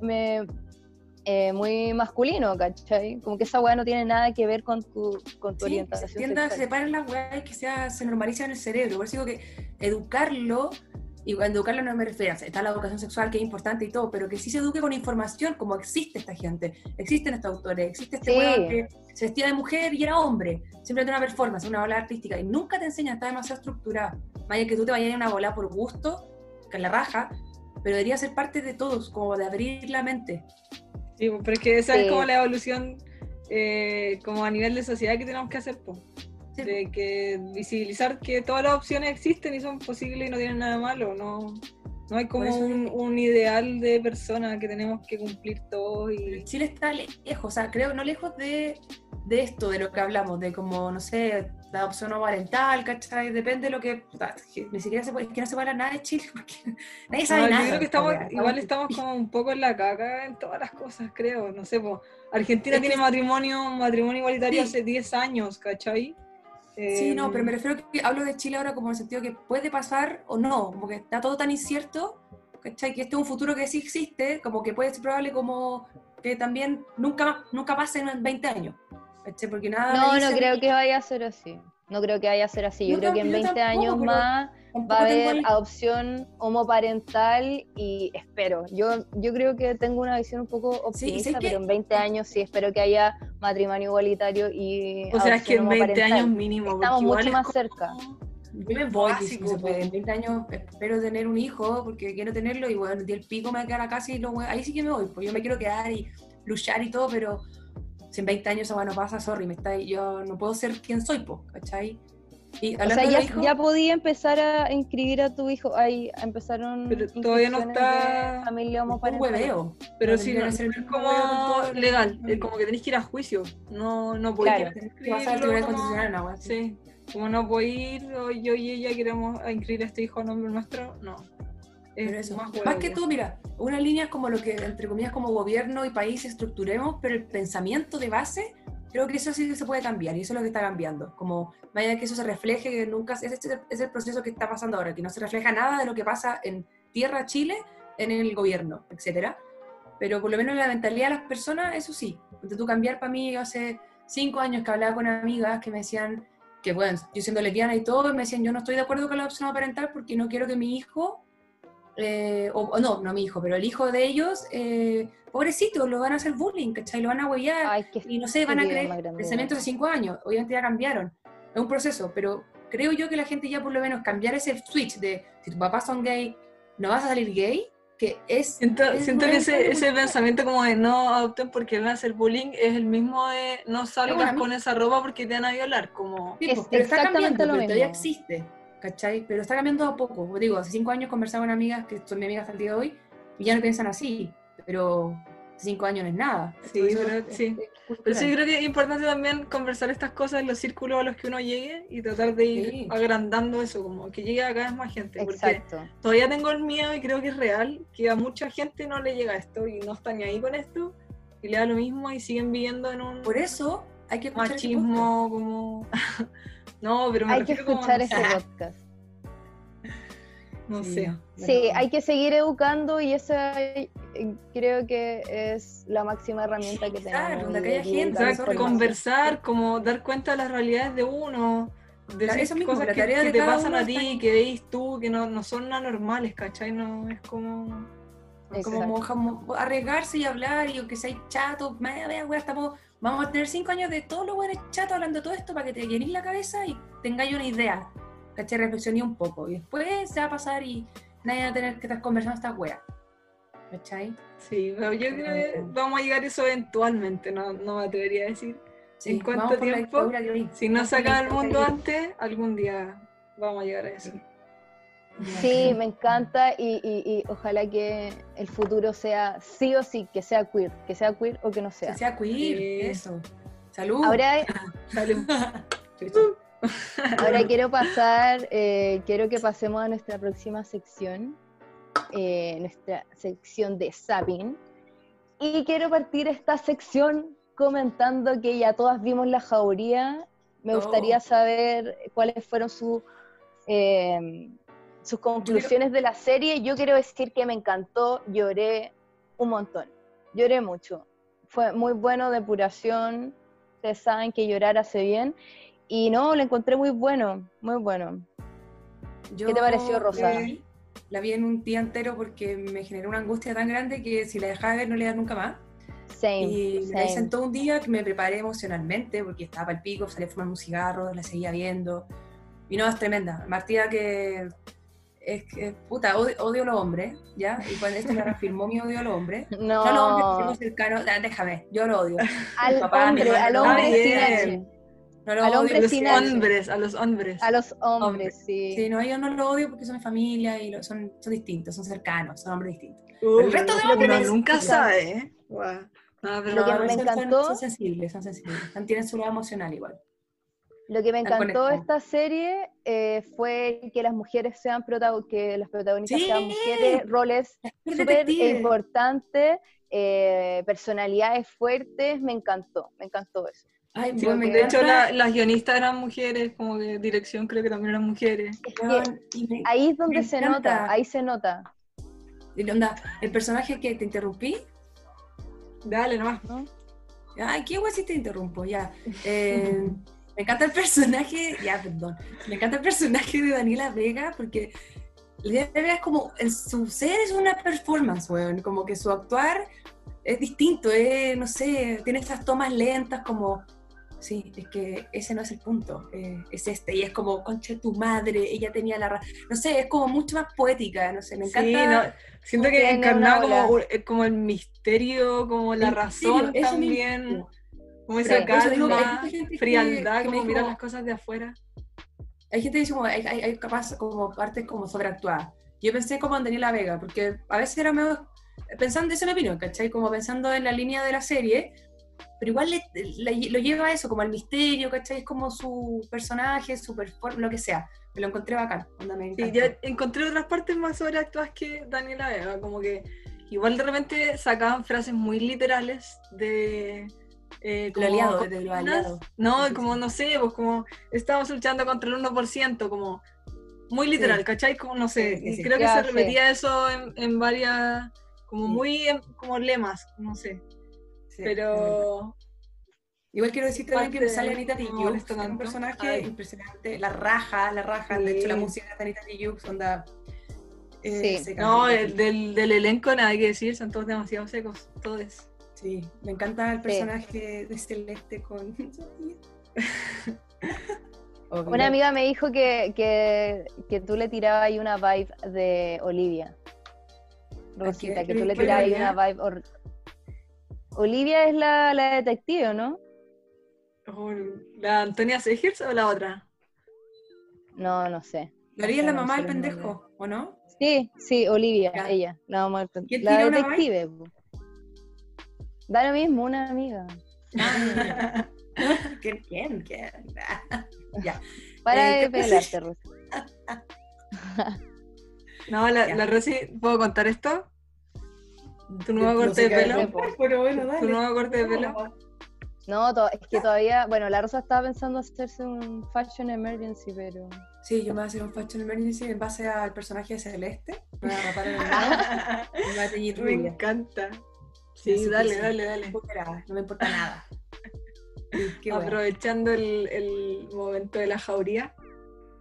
eh, muy masculino, ¿cachai? Como que esa weá no tiene nada que ver con tu, con tu orientación. Se separar las weas y que sea, se normaliza en el cerebro. Por eso digo que educarlo y cuando educarlo no me refiero, está la educación sexual que es importante y todo, pero que sí se eduque con información, como existe esta gente, existen estos autores, existe este sí. que se vestía de mujer y era hombre, siempre tiene una performance, una bola artística, y nunca te enseña, está demasiado estructurada. Vaya que tú te vayas a una bola por gusto, que es la raja, pero debería ser parte de todos, como de abrir la mente. Sí, pero es que esa es como la evolución, eh, como a nivel de sociedad que tenemos que hacer, pues de que visibilizar que todas las opciones existen y son posibles y no tienen nada malo, no, no hay como un, ideal de persona que tenemos que cumplir todos. Y... Chile está lejos, o sea, creo, no lejos de, de esto, de lo que hablamos, de como, no sé, la opción no parental, ¿cachai? Depende de lo que. Ni siquiera se puede, es que no se hablar nada de Chile, porque nadie sabe nada. Yo creo que estamos, igual estamos como un poco en la caca en todas las cosas, creo. No sé, pues, Argentina tiene matrimonio, matrimonio igualitario hace 10 años, ¿cachai? Sí, no, pero me em, refiero que hablo de Chile ahora como en el sentido que puede pasar o no, porque está todo tan incierto, ¿cachai? Que este es un futuro que sí existe, como que puede ser probable como que también nunca, nunca pase en 20 años, ¿cachai? Porque nada... No, no creo que vaya a ser así, no creo que vaya a ser así, yo, creo que en 20 años más va a haber adopción homoparental y espero. Yo, yo creo que tengo una visión un poco optimista, pero en 20 años sí espero que haya matrimonio igualitario y. O sea, es que en 20 años mínimo. Estamos mucho más cerca. Yo me voy, si se puede. En 20 años espero tener un hijo porque quiero tenerlo y bueno, el pico me va a quedar acá y lo, ahí sí que me voy. Pues yo me quiero quedar y luchar y todo, pero si en 20 años eso no pasa, sorry, me está, yo no puedo ser quien soy, pues, ¿cachai? O sea, ya, ya, podía empezar a inscribir a tu hijo, ahí empezaron pero todavía no está familia un hueveo. Pero si no, es como legal es como que tenés que ir a juicio. No no podés claro. sí como no puedo ir yo y ella queremos inscribir a este hijo a nombre nuestro no. Eso. Más, más, que tú, mira, una línea es como lo que, entre comillas, como gobierno y país estructuremos, pero el pensamiento de base creo que eso sí se puede cambiar y eso es lo que está cambiando. Como vaya que eso se refleje, que nunca es, es el proceso que está pasando ahora, que no se refleja nada de lo que pasa en tierra Chile, en el gobierno, etcétera. Pero por lo menos en la mentalidad de las personas, eso sí. Porque tú cambiar para mí, hace cinco años que hablaba con amigas que me decían que, bueno, yo siendo lesbiana y todo, me decían, yo no estoy de acuerdo con la opción parental porque no quiero que mi hijo, eh, o, no, no mi hijo, pero el hijo de ellos eh, pobrecito, lo van a hacer bullying, ¿cachai? Lo van a huellar y no sé, van a creer pensamientos de cinco años, obviamente ya cambiaron, es un proceso, pero creo yo que la gente ya por lo menos cambiar ese switch de si tu papá son gay, no vas a salir gay, que es... Siento, siento que ese, ese, pensamiento como de no adopten porque van a hacer bullying es el mismo de no salgas con esa ropa porque te van a violar, como... Sí, pues, pero está cambiando, lo todavía existe, ¿cachai? Pero está cambiando a poco. Digo, hace cinco años conversaba con amigas que son mi amigas hasta el día de hoy y ya no piensan así pero cinco años no es nada. Sí, pero, sí. pero sí creo que es importante también conversar estas cosas en los círculos a los que uno llegue y tratar de ir agrandando eso, como que llegue a cada vez más gente. Exacto. Porque todavía tengo el miedo y creo que es real que a mucha gente no le llega esto y no está ni ahí con esto y le da lo mismo y siguen viviendo en un... Por eso hay que escuchar machismo como... no, pero me Hay que escuchar ese podcast. No sé. Sí, hay que seguir educando y esa eh, creo que es la máxima herramienta que tenemos. que haya gente, conversar, como dar cuenta de las realidades de uno, de esas cosas que, te pasan a ti, que veis tú, que no, no son anormales, ¿cachai? No es como... como, arriesgarse y hablar y aunque sea chato, estamos, vamos a tener cinco años de todos los buenos chatos hablando de todo esto para que te llenéis la cabeza y tengáis una idea ¿cachai? Reflexioné un poco y después se va a pasar y nadie va a tener que estar conversando esta wea. ¿Cachai? Sí, pero yo creo que vamos a llegar a eso eventualmente, no, no me atrevería a decir en cuánto tiempo. Si no se acaba el mundo antes, algún día vamos a llegar a eso. Sí, me encanta y, y, ojalá que el futuro sea sí o sí, que sea queer, que sea queer o que no sea. Que sea queer, eso. Salud. Ahora, Salud. Ahora quiero pasar, eh, quiero que pasemos a nuestra próxima sección, eh, nuestra sección de Sabin. Y quiero partir esta sección comentando que ya todas vimos la jauría. Me Oh. gustaría saber cuáles fueron su, eh, sus conclusiones de la serie. Yo quiero decir que me encantó, lloré un montón, lloré mucho. Fue muy bueno, depuración. Ustedes saben que llorar hace bien. Y no, lo encontré muy bueno, muy bueno. Yo ¿Qué te pareció, Rosa? La vi, la vi en un día entero porque me generó una angustia tan grande que si la dejaba de ver no le iba nunca más. Same, Y me la hice same. en todo un día que me preparé emocionalmente porque estaba el pico, salí a fumar un cigarro, la seguía viendo. Y no, es tremenda. Martía que es que, puta, odio, odio a los hombres, ¿ya? Y cuando esto me reafirmó mi odio a los hombres. No, No a los hombres cercanos, ah, déjame, yo lo odio. al papá, hombre, al hombre sin. H. No lo Al odio. hombre A los sin H. hombres, a los hombres. A los hombres, Hombres. sí. Sí, no, yo no lo odio porque son mi familia y lo- son, son distintos, son cercanos, son hombres distintos. Uh, el resto de uno hombres- nunca sabe, ¿eh? Guau. No, pero Lo que No, me encantó- Son, sensibles, son sensibles. Tienen su lado emocional igual. Lo que me encantó de esta serie eh, fue que las mujeres sean protagonistas, que las protagonistas Sí. sean mujeres, roles Súper importantes, eh, personalidades fuertes, me encantó, me encantó eso. Ay, Sí, bueno, me de hecho, la- las guionistas eran mujeres, como de dirección creo que también eran mujeres. Es que weón, y me- ahí es donde se encanta. nota, ahí se nota, y onda, el personaje que te interrumpí, Dale nomás. ¿no? ay, qué guay si te interrumpo, ya. Eh, me encanta el personaje, ya, perdón, me encanta el personaje de Daniela Vega porque Daniela Vega es como, en su ser es una performance, weón, como que su actuar es distinto, es, no sé, tiene estas tomas lentas como... Sí, es que ese no es el punto, eh, es este, y es como, concha de tu madre, ella tenía la razón, no sé, es como mucho más poética, no sé, me encanta. Sí, no, siento que encarnaba como, eh, como el misterio, como la El razón misterio, también. Como esa por eso digo que hay calma, frialdad, que me como mirar dijo- las cosas de afuera. Hay gente que dice como, hay, hay, hay capaz como partes como sobreactuadas. Yo pensé como en Daniela Vega, porque a veces era medio, pensando, esa es mi opinión, ¿cachai? Como pensando en la línea de la serie, pero igual le- le- lo lleva a eso, como al misterio, ¿cachai? Es como su personaje, su performance, lo que sea. Me lo encontré bacán, onda, me Sí, yo encontré otras partes más sobreactuadas que Daniela Vega, como que igual de repente sacaban frases muy literales de... Eh, Lo aliado, con- de lo aliado. No, como no sé, pues como estamos luchando contra el 1%, como muy literal, Sí. ¿cachai? Como no sé, Sí, sí, y sí. creo que Ya, se sí. repetía eso en, en varias, como Sí. muy, en- como lemas, no sé, pero... Igual quiero decir también que me sale de- Anita Tijoux, es un personaje Ay. impresionante, la raja, la raja, de hecho la música de Anita Tijoux, onda... eh, No, el- encanta. del, del elenco nada que decir, son todos demasiado secos, todos. Sí, me encanta el personaje de Celeste con. Obvio. Una amiga me dijo que, que, que tú le tirabas ahí una vibe de Olivia. Rosita, que tú le ¿Cuál tirabas ahí una vibe. Olivia es la, la detective, ¿no? Oh, ¿La Antonia Segers o la otra? No, no sé. María es la no mamá sé del pendejo, ¿o no? Sí, sí, Olivia, Ya. ella, la mamá del pen- ¿Quién La una detective. po. Da lo mismo, una amiga. ¿Quién? ¿Quién? ¿Quién? ya. Para Eh, de pelarte, Rosa. No, la, la Rosy, ¿puedo contar esto? ¿Tu nuevo No corte de pelo? contar, Pero bueno, dale. ¿Tu nuevo corte de pelo? No, es que todavía, bueno, la Rosa estaba pensando hacerse un fashion emergency, pero Sí, yo me voy a hacer un fashion emergency en base al personaje de Celeste. Me voy a rapar en el me voy a teñir Me encanta. Así Sí, que dale, sí. dale, dale. No me importa nada. Qué bueno. Aprovechando el, el momento de la jauría.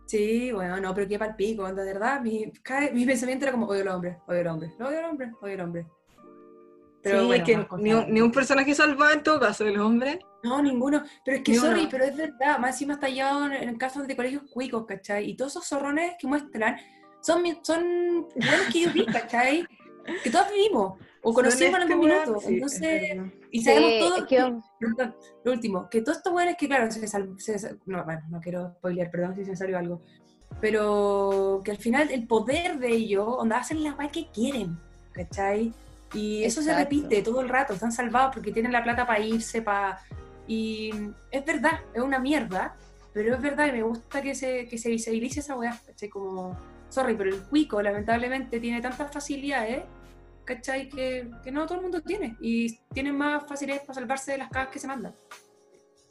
Sí, bueno, no, pero qué palpico, de verdad, mi, mi pensamiento era como, odio al hombre, odio al hombre, odio al hombre, odio al hombre. Pero sí, bueno, es que ni un, ni un personaje salvado en todo caso, el hombre. No, ninguno. Pero es que, Ni sorry, uno. pero es verdad. Más encima está llevado en, en casos de colegios cuicos, ¿cachai? Y todos esos zorrones que muestran son, son buenos que yo vi, ¿cachai? Que todos vivimos. O conocimos en algún minuto. sí, es Entonces, y sabemos Sí, todos. es que- Perdón, lo último, que todos estos buenos que, claro, se sal- se sal- no, bueno, no quiero spoilear, perdón si se me salió algo. Pero que al final el poder de ellos, onda, hacen la guay que quieren, ¿cachai? Y eso se Exacto. repite todo el rato, están salvados porque tienen la plata para irse, para... Y es verdad, es una mierda, pero es verdad y me gusta que se, que se visibilice esa weá, ¿cachai? Como, sorry, pero el cuico lamentablemente tiene tantas facilidades ¿cachai? Que, que no todo el mundo tiene. Y tienen más facilidades para salvarse de las cagas que se mandan.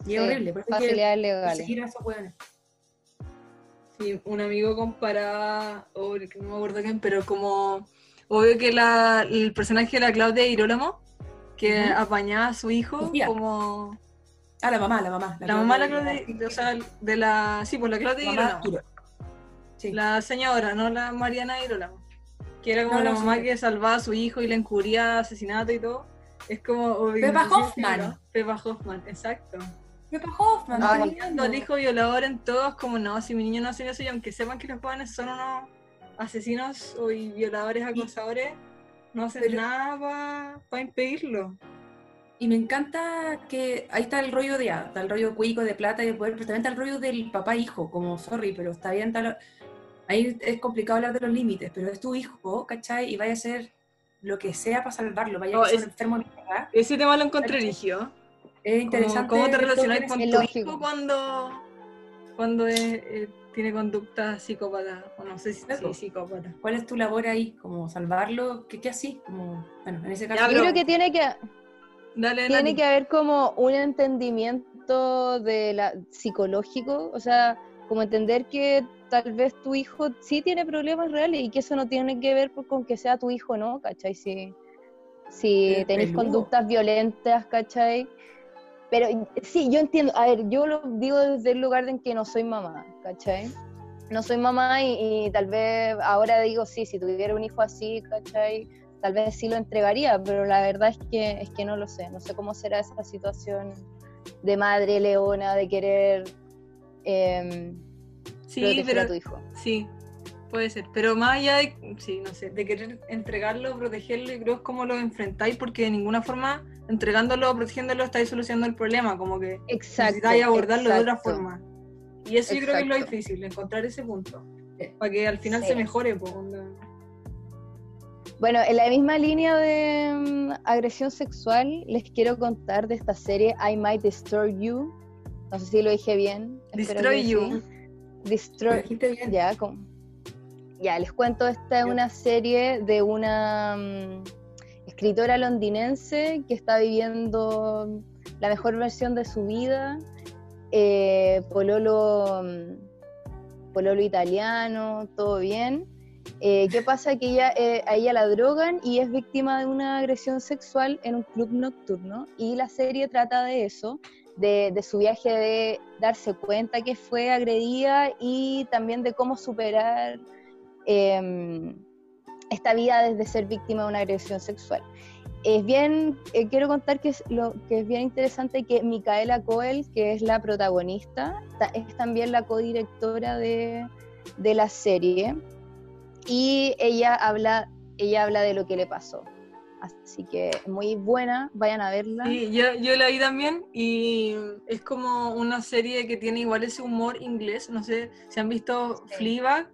Y es horrible. Por eso hay que Facilidades legales. a esos hueones. Sí, un amigo comparaba, o que no me acuerdo quién, pero como obvio que la, el personaje de la Claudia Girolamo, que Ujú. apañaba a su hijo Sofía. como Ah, la mamá, la mamá. la mamá de la Claudia, o sea, de la, sí, pues la Claudia Girolamo, Giro. Sí. la señora, no la Mariana Girolamo, que era como No, la no, mamá sí. que salvaba a su hijo y le encubría asesinato y todo. Es como Pepa no Hoffman. Pepa Hoffman, exacto. Pepa Hoffman. Apoyando al hijo violador en todos, como no, si mi niño no hace eso, y aunque sepan que los jóvenes son unos asesinos o violadores, acosadores, no hacen Pero- nada para impedirlo. Y me encanta que ahí está el rollo de está el rollo cuico de plata y de poder, pero también está el rollo del papá e hijo, como sorry, pero está bien, lo- ahí es complicado hablar de los límites, pero es tu hijo, ¿cachai? Y vaya a hacer lo que sea para salvarlo, vaya No, a ser es- un enfermo mierda. Ese tema lo encontré rigio. Es interesante. ¿Cómo te relacionas con Es tu lógico. hijo cuando, cuando es, eh, tiene conducta psicópata? O no sé si Claro. sí, psicópata. ¿Cuál es tu labor ahí? Como salvarlo, ¿qué, qué así? Como, bueno, en ese caso. Ya, Yo creo que tiene que, Dale, tiene que haber como un entendimiento de la psicológico, o sea, como entender que tal vez tu hijo sí tiene problemas reales y que eso no tiene que ver con que sea tu hijo, ¿no? ¿Cachai? Si, si tenéis conductas violentas, ¿cachai? Pero sí, yo entiendo, a ver, yo lo digo desde el lugar en que no soy mamá, ¿cachai? No soy mamá y, y tal vez ahora digo, sí, si tuviera un hijo así, ¿cachai? Tal vez sí lo entregaría, pero la verdad es que, es que no lo sé, no sé cómo será esa situación de madre leona, de querer em, Sí, proteger a pero tu hijo. Sí, puede ser. Pero más allá de, sí, no sé, de querer entregarlo, protegerlo, yo creo es como lo enfrentáis, porque de ninguna forma, entregándolo, protegiéndolo, estáis solucionando el problema, como que Exacto. necesitáis abordarlo de otra forma. Y eso yo creo que es lo difícil, encontrar ese punto. Sí. Para que al final Sí. se mejore, pues. Bueno, en la misma línea de mm, agresión sexual, les quiero contar de esta serie I Might Destroy You. No sé si lo dije bien. Destroy You. sí. Destroy, bien. Ya, ya, les cuento, esta es una serie de una mm, escritora londinense que está viviendo la mejor versión de su vida, eh, pololo, mm, pololo italiano, todo bien. Eh, ¿Qué pasa? Que ella, eh, a ella la drogan y es víctima de una agresión sexual en un club nocturno y la serie trata de eso, de, su viaje de darse cuenta que fue agredida y también de cómo superar eh, esta vida desde ser víctima de una agresión sexual. Es bien, eh, quiero contar que es, lo, que es bien interesante que Micaela Coel, que es la protagonista, ta- es también la codirectora de, de la serie y ella habla, ella habla de lo que le pasó. Así que muy buena, vayan a verla. Sí, yo, yo la vi también y es como una serie que tiene igual ese humor inglés. No sé si han visto Sí. Fleabag.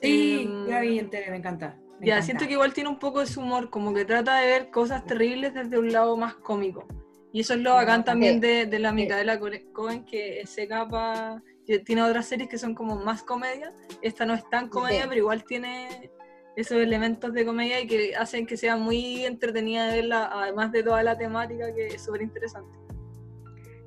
Sí, Em, la vi entera, me encanta. me Ya, encanta. siento que igual tiene un poco ese humor, como que trata de ver cosas terribles desde un lado más cómico. Y eso es lo bacán también de, de la Micaela Cohen, que se capa, que tiene otras series que son como más comedia. Esta no es tan comedia, Sí. pero igual tiene esos elementos de comedia y que hacen que sea muy entretenida de verla, además de toda la temática que es súper interesante.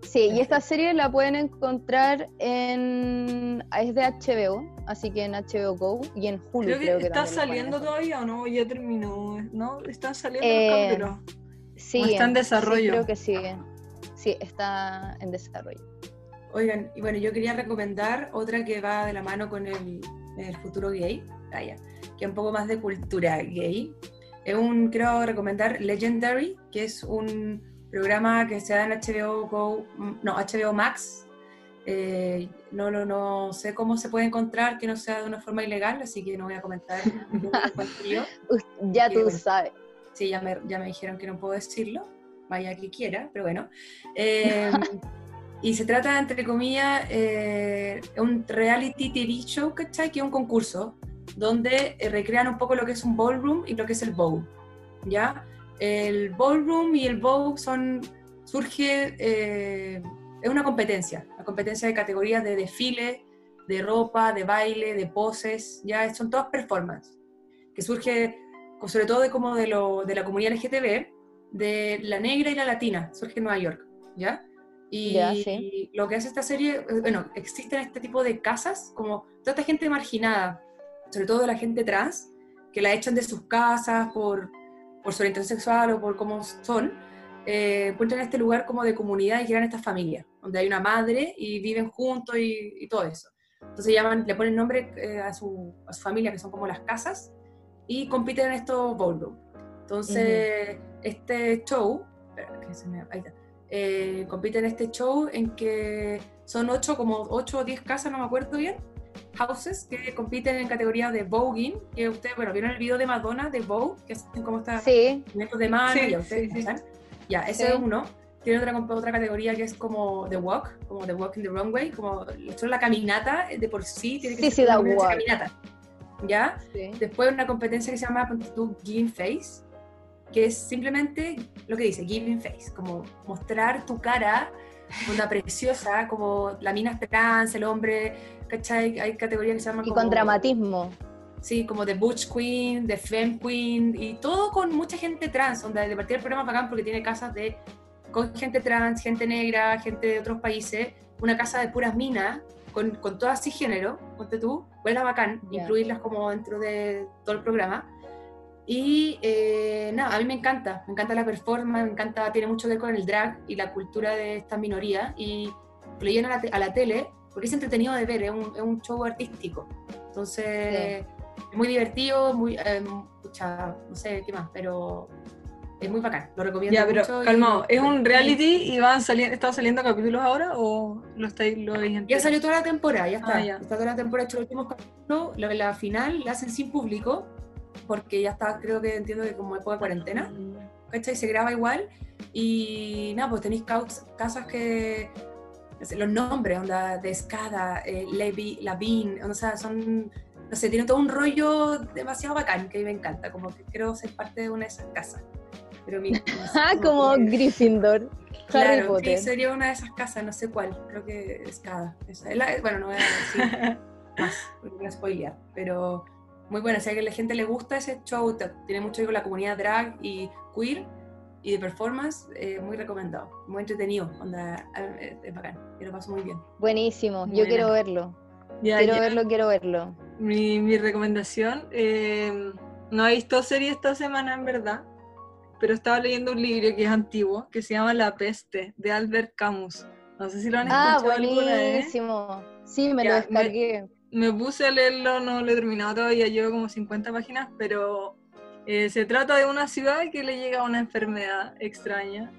Sí, y esta serie la pueden encontrar en. Es de HBO, así que en HBO Go y en Hulu. Creo que creo que está saliendo todavía o no, ya terminó, ¿no? Están saliendo Eh, los capítulos. Sí, ¿O está en sí, desarrollo? creo que sí. Sí, está en desarrollo. Oigan, y bueno, yo quería recomendar otra que va de la mano con el, el futuro gay, vaya, que es un poco más de cultura gay. Es un, quiero recomendar Legendary, que es un programa que se da en HBO Go, no, HBO Max. Eh, no, no, no sé cómo se puede encontrar que no sea de una forma ilegal, así que no voy a comentar Ya tú bueno. sabes. Sí, ya me, ya me dijeron que no puedo decirlo, vaya que quiera, pero bueno. Eh, y se trata, entre comillas, eh, un reality TV show, ¿cachai? Que es un concurso donde eh, recrean un poco lo que es un ballroom y lo que es el bow, ¿ya? El ballroom y el bow son, surge, eh, es una competencia, la competencia de categorías de desfile, de ropa, de baile, de poses, ya son todas performance, que surge sobre todo de como de, lo, de la comunidad LGTB, de la negra y la latina, surge en Nueva York, ¿ya? Y lo que hace esta serie, eh, bueno, existen este tipo de casas, como toda esta gente marginada, sobre todo la gente trans, que la echan de sus casas por, por su orientación sexual o por cómo son, eh, encuentran este lugar como de comunidad y crean esta familia, donde hay una madre y viven juntos y, todo eso. Entonces llaman, le ponen nombre eh, a, su, a, su, familia, que son como las casas, y compiten en estos ballroom. Entonces, este show, que se me, ahí está, eh, compite en este show en que son ocho, como ocho o diez casas, no me acuerdo bien, houses que compiten en categoría de voguing, que ustedes, bueno, vieron el video de Madonna de Vogue, que hacen como está sí. de mano, sí, ya ustedes sí, Ya, ese es uno. Tiene otra, otra categoría que es como The Walk, como The Walk in the Runway, como la caminata de por sí tiene que ser una caminata. ¿Ya? Después una competencia que se llama Giving Face, que es simplemente lo que dice, giving face, como mostrar tu cara, una preciosa, como la mina trans, el hombre, ¿cachai? Hay categorías que se llaman Y con dramatismo. Sí, como de Butch Queen, de Femme Queen, y todo con mucha gente trans, donde de partir el programa bacán porque tiene casas de con gente trans, gente negra, gente de otros países, una casa de puras minas, con, con todas género, ponte tú, huele bacán, incluirlas como dentro de todo el programa. Y eh, nada, a mí me encanta, me encanta la performance, me encanta, tiene mucho que ver con el drag y la cultura de esta minoría. Y lo llevan a la, a la tele porque es entretenido de ver, es un, es un show artístico. Entonces, es muy divertido, muy, eh, no sé qué más, pero es muy bacán, lo recomiendo ya, pero, Calmado, ¿es un reality y van saliendo, ¿están saliendo capítulos ahora o lo estáis lo Ya salió toda la temporada, ya está. Ah, ya. Está toda la temporada, hecho los últimos capítulos, la, la final la hacen sin público porque ya está, creo que entiendo que como época de cuarentena, ¿cachai? Se graba igual y nada, pues tenéis casas que, los nombres, onda, de Escada, eh, Levi, Lavín, o sea, son, no sé, tienen todo un rollo demasiado bacán que a mí me encanta, como que quiero ser parte de una de esas casas. Pero mi, ah, como, Gryffindor. Harry Potter. Sí, sería una de esas casas, no sé cuál, creo que Escada. bueno, no voy a decir más, porque voy a spoilear, pero muy buena. Si a la gente le gusta ese show, tiene mucho que ver con la comunidad drag y queer y de performance, eh, muy recomendado. Muy entretenido, onda, eh, es bacán. Yo lo paso muy bien. Buenísimo, yo quiero verlo. quiero verlo, quiero verlo. Mi, mi recomendación, eh, no he visto serie esta semana en verdad, pero estaba leyendo un libro que es antiguo, que se llama La peste, de Albert Camus. No sé si lo han ah, escuchado alguna vez. Buenísimo. Sí, me lo descargué me puse a leerlo, no lo he terminado todavía, llevo como 50 páginas, pero eh, se trata de una ciudad que le llega una enfermedad extraña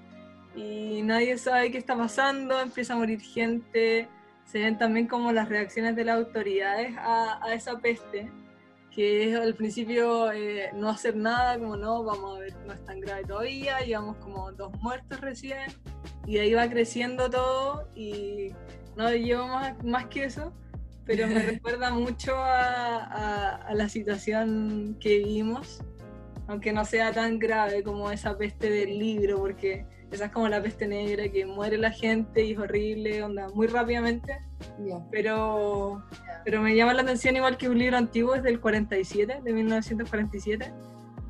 y nadie sabe qué está pasando, empieza a morir gente, se ven también como las reacciones de las autoridades a, esa peste, que es al principio eh, no hacer nada, como no, vamos a ver, no es tan grave todavía, llevamos como dos muertos recién, y ahí va creciendo todo y no llevo más, más que eso pero me recuerda mucho a, la situación que vivimos, aunque no sea tan grave como esa peste del libro, porque esa es como la peste negra, que muere la gente y es horrible, onda, muy rápidamente, pero, pero me llama la atención igual que un libro antiguo, es del 47, de 1947,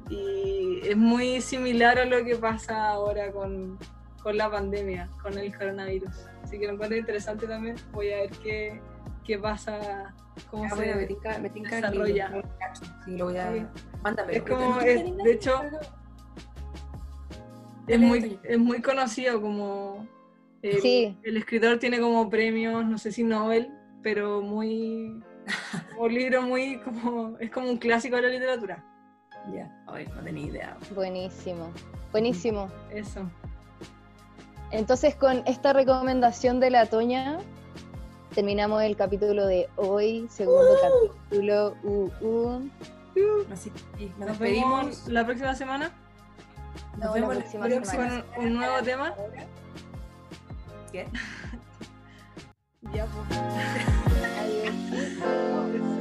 y es muy similar a lo que pasa ahora con, con la pandemia, con el coronavirus. Así que lo encuentro interesante también, voy a ver qué qué pasa, cómo ah, se me tinca, me tinca desarrolla. sí, lo voy a... Mándame. Es como, de hecho, es muy, es muy conocido como... El, sí. el escritor tiene como premios, no sé si Nobel, pero muy... un libro muy como... es como un clásico de la literatura. Ya, no tenía idea. Buenísimo, buenísimo. Eso. Entonces con esta recomendación de la Toña, terminamos el capítulo de hoy, segundo uh. capítulo. Uh, uh. Así que nos, pedimos. la próxima semana. Nos, vemos la próxima, semana. Un nuevo tema. ¿Qué? ya, pues. Adiós.